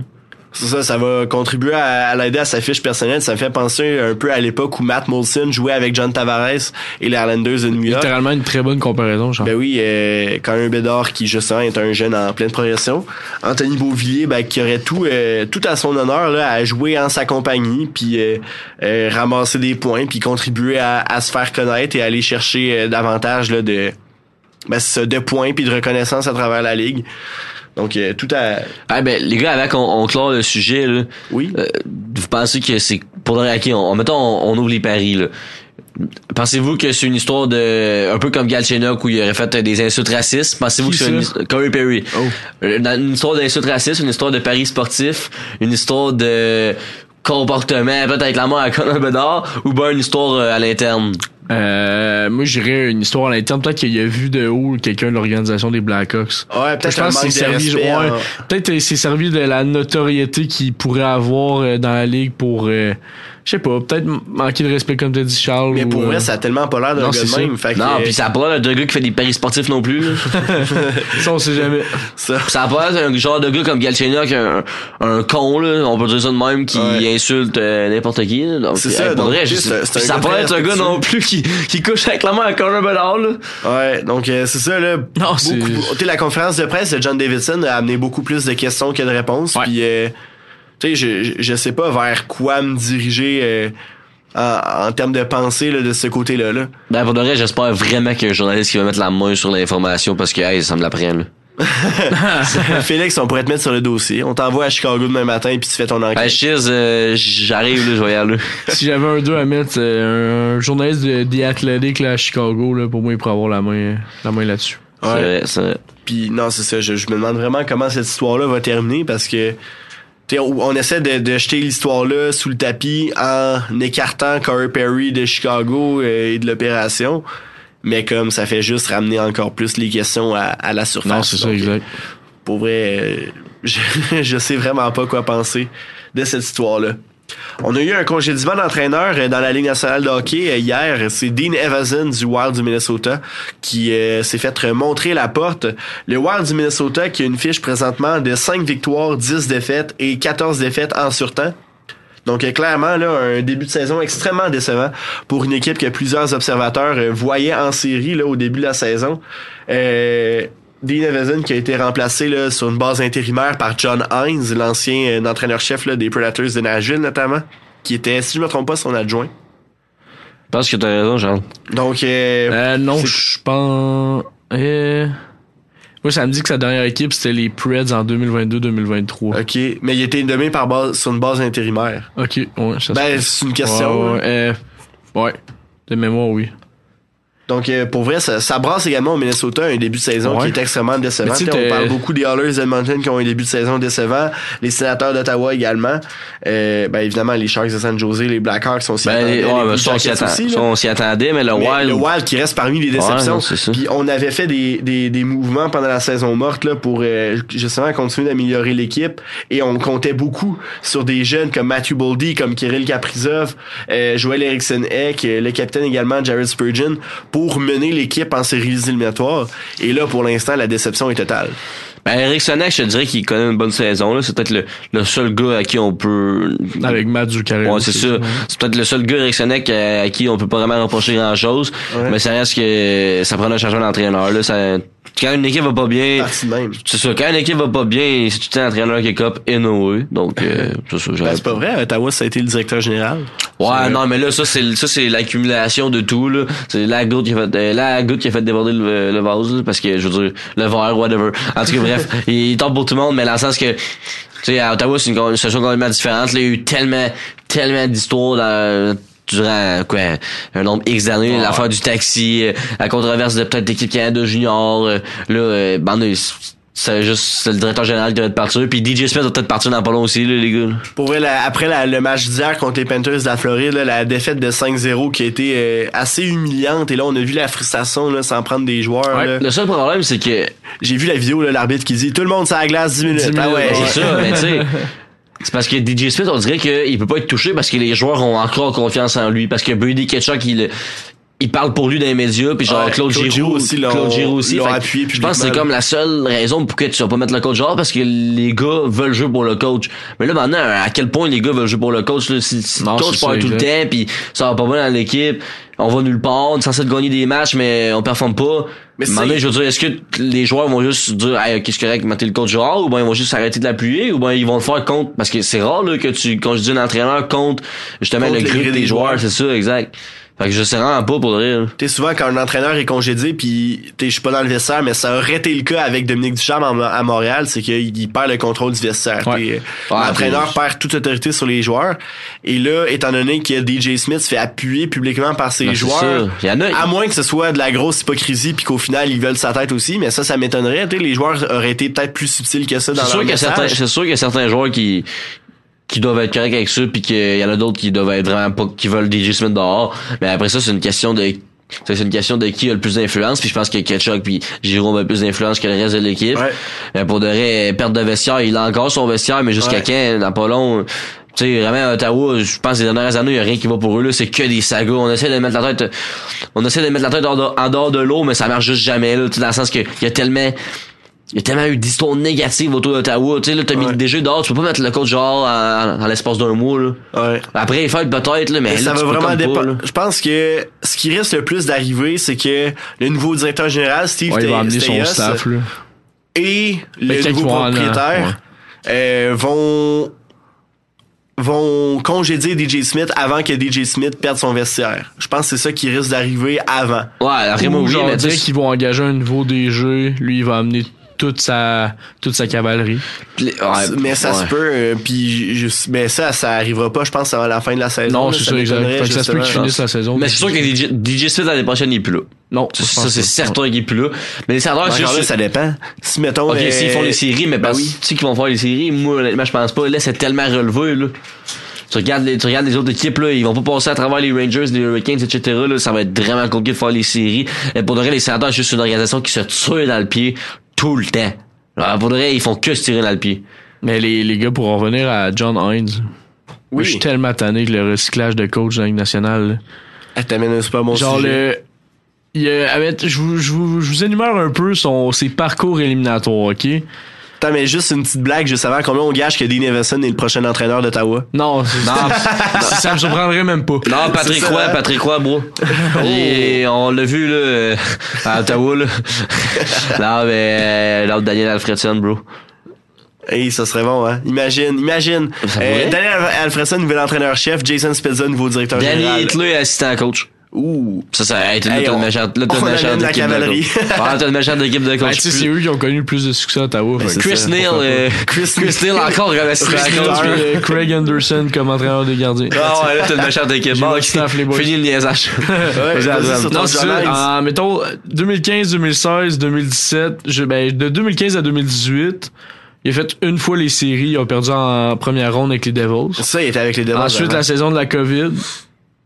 S1: Ça, ça va contribuer à, à l'aider à sa fiche personnelle. Ça me fait penser un peu à l'époque où Matt Molson jouait avec John Tavares et les Islanders de New York.
S3: Littéralement une très bonne comparaison, genre.
S1: Ben oui, euh, quand un Bédard qui justement est un jeune en pleine progression, Anthony Beauvillier ben, qui aurait tout euh, tout à son honneur là, à jouer en sa compagnie, puis euh, euh, ramasser des points, puis contribuer à, à se faire connaître et aller chercher euh, davantage là, de ben, de points puis de reconnaissance à travers la ligue. Donc euh, tout à
S4: Ah ben les gars avant qu'on on clore le sujet là,
S1: oui.
S4: euh, vous pensez que c'est pour le ok, on, mettons on, on ouvre les paris là. Pensez-vous que c'est une histoire de un peu comme Galchenyuk où il aurait fait des insultes racistes? Pensez-vous que c'est une? Corey Perry
S3: Oh.
S4: Euh, une histoire d'insultes racistes, une histoire de paris sportifs, une histoire de comportement peut-être la mort à Conor Bedard ou ben une histoire euh, à l'interne?
S3: Euh, moi, j'irais une histoire à l'interne. Peut-être qu'il a vu de haut quelqu'un de l'organisation des Blackhawks.
S1: Ouais, peut-être
S3: Je pense que c'est servi, ouais,
S1: hein.
S3: peut-être que c'est servi de la notoriété qu'il pourrait avoir euh, dans la ligue pour, euh, je sais pas, peut-être manquer de respect comme t'as dit Charles.
S1: Mais pour
S3: ou,
S1: vrai,
S3: euh,
S1: ça a tellement pas l'air d'un
S3: Non,
S1: gars
S3: c'est
S1: de
S3: ça.
S1: même. Fait que,
S4: Non,
S1: euh,
S4: puis ça a pas l'air d'un gars qui fait des paris sportifs non plus. [LAUGHS]
S3: Ça, on sait jamais.
S1: ça.
S4: ça a pas l'air d'un genre de gars comme Galchenyuk, un, un con, là, on peut dire ça de même, qui
S1: Ouais.
S4: insulte euh, n'importe qui.
S1: C'est ça,
S4: pour vrai, ça a
S1: gars
S4: pas l'air d'un gars non plus qui, qui couche avec la main à Conor Bedard, là.
S1: Ouais, donc euh, c'est ça là.
S3: Non, c'est-
S1: beaucoup- tu sais, la conférence de presse de John Davidson a amené beaucoup plus de questions que de réponses.
S3: Ouais.
S1: Puis, euh, tu sais, je, je- sais pas vers quoi me diriger euh, en, en termes de pensée là, de ce côté-là. Là.
S4: Ben, pour de vrai, j'espère vraiment qu'il y a un journaliste qui va mettre la main sur l'information parce que, hey, ça me la prend, là. [LAUGHS]
S1: Félix, on pourrait te mettre sur le dossier. On t'envoie à Chicago demain matin puis tu fais ton enquête.
S4: Ben, Chiz, euh, j'arrive, là, je vais y aller. [LAUGHS]
S3: si j'avais un 2 à mettre, euh, un journaliste de The Athletic là, à Chicago, là, pour moi, il pourrait avoir la main, la main là-dessus.
S1: Ouais, c'est vrai. Puis non, c'est ça. Je, je, me demande vraiment comment cette histoire-là va terminer parce que on essaie de, de jeter l'histoire-là sous le tapis en écartant Corey Perry de Chicago euh, et de l'opération. Mais comme ça fait juste ramener encore plus les questions à, à la surface.
S3: Non, c'est ça, exact.
S1: Pour vrai, euh, je, [LAUGHS] je sais vraiment pas quoi penser de cette histoire-là. On a eu un congédiement d'entraîneur euh, dans la Ligue nationale de hockey euh, hier. C'est Dean Evason du Wild du Minnesota qui euh, s'est fait montrer la porte. Le Wild du Minnesota qui a une fiche présentement de 5 victoires, 10 défaites et 14 défaites en surtemps. Donc clairement là un début de saison extrêmement décevant pour une équipe que plusieurs observateurs voyaient en série là au début de la saison. Dean Evason qui a été remplacé là, sur une base intérimaire par John Hines, l'ancien euh, entraîneur-chef des Predators de Nashville notamment, qui était, si je me trompe pas, son adjoint.
S4: Je pense que t'as raison, Jean.
S1: Donc, euh,
S3: euh non, je pense... Moi, ça me dit que sa dernière équipe, c'était les Preds en 2022-2023.
S1: OK, mais il était nommé par base, sur une base intérimaire.
S3: OK, ouais.
S1: Ça ben, c'est une question.
S3: Ouais, ouais, ouais. De mémoire, oui.
S1: Donc, euh, pour vrai, ça, ça, brasse également au Minnesota un début de saison qui est extrêmement décevant. On parle beaucoup des Oilers d'Edmonton qui ont un début de saison décevant. Les sénateurs d'Ottawa également. Euh, ben, évidemment, les Sharks de San Jose, les Blackhawks sont aussi
S4: ben, ouais, ben, on s'y attendait, mais le Wild...
S1: Le Wild qui reste parmi les déceptions. Puis on avait fait des, des, des, mouvements pendant la saison morte là, pour euh, justement continuer d'améliorer l'équipe. Et on comptait beaucoup sur des jeunes comme Matthew Boldy, comme Kirill Kaprizov, euh, Joel Eriksson Eck, euh, le capitaine également Jared Spurgeon, pour mener l'équipe en séries éliminatoires. Et là, pour l'instant, la déception est totale.
S4: Ben, Eric Sonek, je dirais qu'il connaît une bonne saison. C'est peut-être le, le, seul gars à qui on peut...
S3: Avec Matt Zuccarello.
S4: Ouais, c'est ça. C'est peut-être le seul gars, Eric Sonek, à, qui on peut pas vraiment reprocher grand-chose. Mais ça reste que ça prend un changement d'entraîneur. Là, ça, quand une équipe va pas bien, c'est ça. Quand une équipe va pas bien, c'est tout un entraîneur qui est cop NOE. Donc, euh, [LAUGHS] c'est ça.
S1: Ben, c'est pas vrai. Ottawa, ça a été le directeur général.
S4: Ouais, non, mais là, ça, c'est, ça, c'est l'accumulation de tout, là. C'est la goutte qui a fait, euh, la goutte qui a fait déborder le, vase, parce que, je veux dire, le verre, whatever. En tout cas, bref, [LAUGHS] il tombe pour tout le monde, mais dans le sens que, tu sais, à Ottawa, c'est une, situation complètement différente. il y a eu tellement, tellement d'histoires dans, durant quoi un nombre X d'années l'affaire du taxi euh, la controverse de peut-être l'équipe Canada junior euh, là euh, ben, c'est juste le directeur général qui devait partir puis DJ Smith doit peut-être partir dans pas long aussi là, les gars
S1: pour vrai après le match d'hier contre les Panthers de la Floride la défaite de 5-0 qui a été assez humiliante et là on a vu la frustration là, sans prendre des joueurs
S4: le seul problème c'est que
S1: j'ai vu la vidéo l'arbitre qui dit tout le monde sur la glace 10 minutes, ah ouais.
S4: C'est ça mais tu sais C'est parce que DJ Smith, on dirait qu'il peut pas être touché parce que les joueurs ont encore confiance en lui. Parce que Brady Ketchuk, il, il parle pour lui dans les médias puis genre ah, Claude, Giroux aussi Claude Giroux aussi. je pense que c'est comme la seule raison pour que tu vas pas mettre le coach genre parce que les gars veulent jouer pour le coach. Mais là maintenant à quel point les gars veulent jouer pour le coach là, si, si le coach parle tout le temps puis ça va pas bien dans l'équipe on va nulle part on est censé gagner des matchs mais on performe pas. Mais maintenant je veux dire est-ce que les joueurs vont juste dire hey, qu'est-ce correct mettez le coach genre ou ben ils vont juste arrêter de l'appuyer ou ben ils vont le faire contre parce que c'est rare là que tu quand je dis un entraîneur contre justement le gré des, joueurs. c'est ça exact fait que je sais vraiment pas pour rire.
S1: T'es souvent quand un entraîneur est congédié puis t'es je suis pas dans le vestiaire mais ça aurait été le cas avec Dominique Ducharme à Montréal, c'est qu'il perd le contrôle du vestiaire. L'entraîneur perd toute autorité sur les joueurs et là étant donné que DJ Smith se fait appuyer publiquement par ses ben, joueurs, à moins que ce soit de la grosse hypocrisie puis qu'au final ils veulent sa tête aussi, mais ça ça m'étonnerait, les joueurs auraient été peut-être plus subtils que ça dans leur
S4: message. C'est sûr qu'il y a certains joueurs qui qui doivent être corrects avec ça puis qu'il y en a d'autres qui doivent être vraiment pas qui veulent DJ Smith dehors. Mais après ça c'est une question de c'est une question de qui a le plus d'influence puis je pense que Ketchuk puis Jérôme a plus d'influence que le reste de l'équipe. Ouais. pour de vrai perte de vestiaire il a encore son vestiaire mais jusqu'à quand dans pas long tu sais vraiment à Ottawa je pense les dernières années il y a rien qui va pour eux là. C'est que des sagas. On essaie de mettre la tête on essaie de mettre la tête en dehors de, l'eau mais ça marche juste jamais là. Dans le sens que il y a tellement il y a tellement eu d'histoires négatives autour d'Ottawa. Tu sais, là, t'as mis le DG dehors, tu peux pas mettre le coach genre en, l'espace d'un mois, là.
S1: Ouais.
S4: Après, il fait peut-être, là, mais,
S1: ça va vraiment dépendre. Je pense que ce qui risque le plus d'arriver, c'est que le nouveau directeur général, Steve ouais, va amener son staff, là. et le nouveau propriétaire euh, vont vont congédier DJ Smith avant que DJ Smith perde son vestiaire. Je pense que c'est ça qui risque d'arriver avant.
S4: Ouais, Raymond oui,
S3: mais qu'ils vont engager un nouveau DG, lui il va amener toute sa toute sa cavalerie.
S1: mais ça se peut euh, puis mais ça ça arrivera pas je pense à la fin de la saison.
S3: Non, c'est ça, exact. ça se peut qu'ils finissent la saison.
S4: Mais c'est sûr que DJ, DJ Smith l'année prochaine il est plus là.
S3: Non,
S4: ça c'est certain qu'il est plus là. Mais les sénateurs
S1: ouais, ça dépend. Si mettons
S4: OK, s'ils font les séries mais ben oui. tu sais qu'ils vont faire les séries, moi honnêtement je pense pas là c'est tellement relevé là tu regardes les, tu regardes les autres équipes, là, ils vont pas passer à travers les Rangers, les Hurricanes, etc. Là, ça va être vraiment compliqué de faire les séries. Et pour de vrai, les Sénateurs, c'est juste une organisation qui se tire dans le pied tout le temps. Alors, pour de vrai, ils font que se tirer dans le pied.
S3: Mais les, les gars, pour en revenir à John Hines, oui. je suis tellement tanné que le recyclage de coach dans la Ligue nationale.
S1: Ah, t'amènes un super bon
S3: Genre le... Il, je, vous, je, vous, je vous énumère un peu son, ses parcours éliminatoires, OK?
S1: Attends, mais juste une petite blague, juste avant, combien on gage que Dean Everson est le prochain entraîneur d'Ottawa?
S3: Non, non, [LAUGHS] ça me surprendrait même pas.
S4: Non, Patrick Roy, Patrick Roy, bro. Et on l'a vu, là, à Ottawa, là. [LAUGHS] non, mais, euh, l'autre Daniel Alfredson, bro.
S1: Hey, ça serait bon, hein? Imagine, imagine. Euh, Daniel Alfredson, nouvel entraîneur-chef, Jason Spezza, nouveau directeur
S4: Danny
S1: général.
S4: Danny Hitler, assistant coach.
S1: Ouh.
S4: Ça, ça a été une méchante, là,
S1: t'as
S4: une
S1: méchante
S4: la cavalerie. Ah, t'as une méchante équipe de coach.
S3: c'est eux qui ont connu le plus de succès à Ottawa.
S4: Chris Neal, euh, [LAUGHS] Chris, Neal encore comme assistant
S3: coach. Craig Anderson comme entraîneur de gardien.
S4: Ah ouais, là, t'as une méchante équipe. Fini le niaisage. [LAUGHS]
S3: Non, c'est ça. Mettons, 2015, 2016, 2017, ben, de 2015 à 2018, il a fait une fois les séries. Il a perdu en première ronde avec les Devils.
S1: Ça, il était avec les Devils.
S3: Ensuite, la saison de la COVID.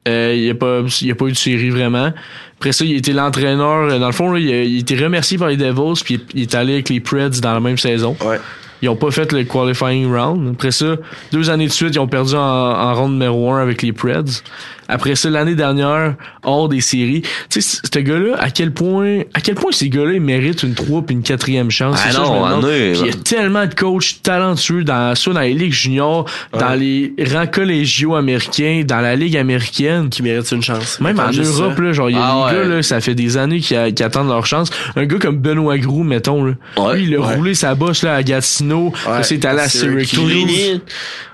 S3: Euh, il n'y a, pas, il a pas eu de série vraiment. Après ça, il été l'entraîneur. Dans le fond, il, a, il, été remercié par les Devils, puis il est allé avec les Preds dans la même saison.
S1: Ouais.
S3: Ils ont pas fait le qualifying round. Après ça, deux années de suite, ils ont perdu en, en ronde numéro 1 avec les Preds. Après ça, l'année dernière, hors des séries. Tu sais, ce gars-là, à quel point, à quel point ces gars-là, ils méritent une 3 puis une quatrième chance?
S4: Ah non,
S3: Puis il y a tellement de coachs talentueux dans, soit dans les ligues juniors, dans les rangs collégiaux américains, dans la ligue américaine.
S1: Qui méritent une chance.
S3: Même en Europe, là, genre, il y a ah des gars, là, ça fait des années qui, attendent leur chance. Un gars comme Benoît Grou, mettons, là. Lui, il a roulé sa bosse, là, à Gatineau. Ouais. C'est allé à Syracuse.
S4: Tourigny.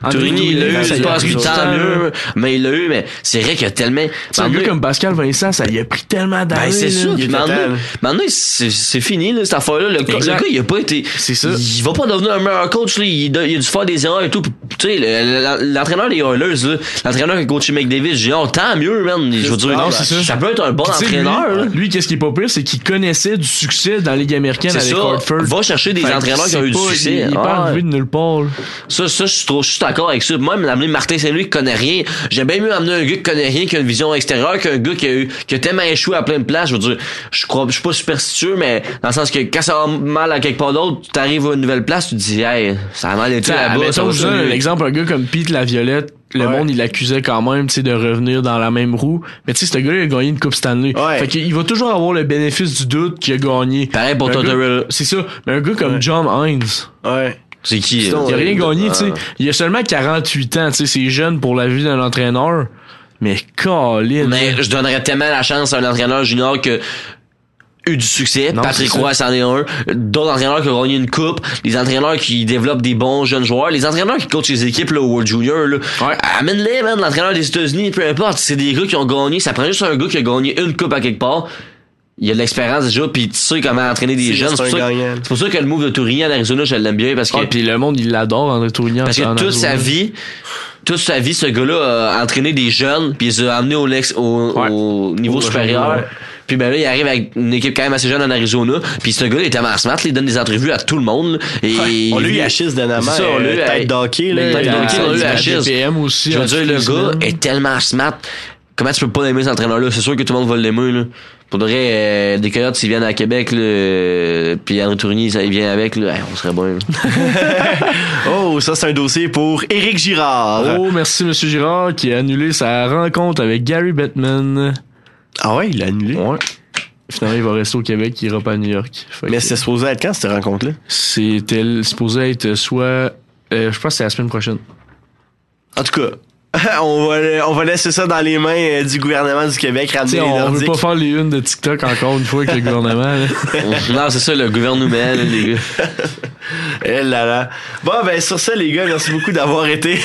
S4: Tourigny, il l'a eu, c'est pas tant mieux. Mais il l'a eu, mais c'est vrai qu'il y a tellement.
S3: un gars comme Pascal Vincent, ça lui a pris tellement d'années. Ben,
S4: c'est sûr. Maintenant, c'est fini, là, cette affaire-là. Le, gars, il a pas été.
S3: C'est ça.
S4: Il va pas devenir un meilleur coach, là. Il, a dû faire des erreurs et tout. Tu sais, l'entraîneur des Oilers, l'entraîneur qui a coaché McDavid, j'ai dit, oh, tant mieux, man. Je veux dire, ça peut être un bon entraîneur,
S3: Lui, qu'est-ce qui est pas pire, c'est qu'il connaissait du succès dans la Ligue américaine avec Hartford.
S4: Va chercher des entraîneurs qui ont eu du succès.
S3: Il est pas arrivé de nulle part.
S4: Ça, ça, je suis trop, je suis d'accord avec ça. Moi, amener Martin Saint-Louis qui connaît rien. J'aime bien mieux amener un gars qui connaît rien, qui a une vision extérieure, qu'un gars qui a eu, qui a tellement échoué à plein de places. Je veux dire, je crois, je suis pas superstitieux, mais dans le sens que quand ça va mal à quelque part d'autre, tu arrives à une nouvelle place, tu te dis, hey, ça a mal été là-bas.
S3: Exemple, un gars comme Pete Laviolette, le monde il l'accusait quand même tu sais de revenir dans la même roue mais tu sais ce gars il a gagné une coupe Stanley
S1: ouais.
S3: fait qu'il va toujours avoir le bénéfice du doute qu'il a gagné
S4: pareil pour Tortorella
S3: c'est ça mais un gars comme John Hines
S1: ouais
S4: c'est qui?
S3: Il a rien gagné, tu sais. Il a seulement 48 ans, tu sais. C'est jeune pour la vie d'un entraîneur. Mais Colin.
S4: Mais je donnerais tellement la chance à un entraîneur junior que eu du succès. Patrick Roy, c'en est un. D'autres entraîneurs qui ont gagné une coupe. Les entraîneurs qui développent des bons jeunes joueurs. Les entraîneurs qui coachent les équipes là, au World Junior. Là. Amène-les, man. L'entraîneur des États-Unis, peu importe. C'est des gars qui ont gagné. Ça prend juste un gars qui a gagné une coupe à quelque part il y a de l'expérience déjà puis tu sais comment entraîner des jeunes c'est pour, ça que le move de Tourigny en Arizona je l'aime bien parce que
S3: ah, puis le monde il l'adore André Tourigny
S4: parce que toute sa vie toute sa vie ce gars-là a entraîné des jeunes puis il les a amenés au, au, niveau supérieur Puis ben là, il arrive avec une équipe quand même assez jeune en Arizona. Puis ce gars, il est tellement smart, il donne des entrevues à tout le monde. Et
S1: on l'a eu à Chiz de Nama, ça, on l'a eu tête d'hockey. Tête
S3: d'hockey, on l'a eu à Chiz.
S4: aussi. Je veux dire, le gars est tellement smart. Comment tu peux pas l'aimer cet entraîneur-là? C'est sûr que tout le monde va l'aimer, là. Faudrait euh, des coyotes s'ils viennent à Québec là, puis André Tourigny ça il vient avec là, on serait bon. [LAUGHS]
S1: oh, ça c'est un dossier pour Éric Girard.
S3: Oh, merci monsieur Girard qui a annulé sa rencontre avec Gary Bettman.
S1: Ah ouais, il a annulé.
S3: Ouais. Finalement, il va rester au Québec, il ira pas à New York.
S1: Mais c'était supposé être quand cette rencontre-là?
S3: C'était supposé être soit. Euh, je pense que c'est la semaine prochaine.
S1: En tout cas, [LAUGHS] on, va, on va laisser ça dans les mains euh, du gouvernement du Québec, ramener
S3: les On veut pas faire les unes de TikTok encore une fois avec le gouvernement. [LAUGHS]
S4: non, c'est ça, le gouvernement, les gars. [LAUGHS]
S1: Eh là là. Bon, ben sur ça, les gars, merci beaucoup d'avoir été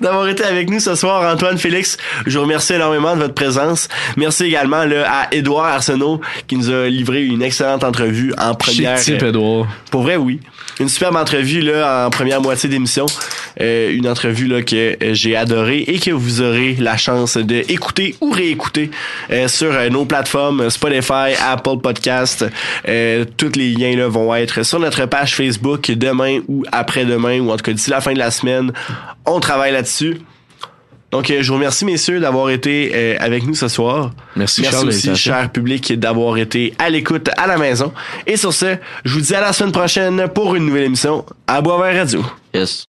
S1: d'avoir été avec nous ce soir, Antoine Félix. Je vous remercie énormément de votre présence. Merci également là, à Édouard Arsenault qui nous a livré une excellente entrevue en première.
S3: Type, Edouard.
S1: Pour vrai, oui. Une superbe entrevue là en première moitié d'émission. Euh, une entrevue là que j'ai adorée et que vous aurez la chance d'écouter ou réécouter euh, sur euh, nos plateformes Spotify, Apple Podcast. Euh, tous les liens là vont être sur notre page Facebook demain ou après-demain ou en tout cas d'ici la fin de la semaine. On travaille là-dessus. Donc, je vous remercie, messieurs, d'avoir été avec nous ce soir.
S3: Merci,
S1: Merci
S3: Charles,
S1: aussi, cher public, d'avoir été à l'écoute à la maison. Et sur ce, je vous dis à la semaine prochaine pour une nouvelle émission à Boisvert Radio.
S4: Yes.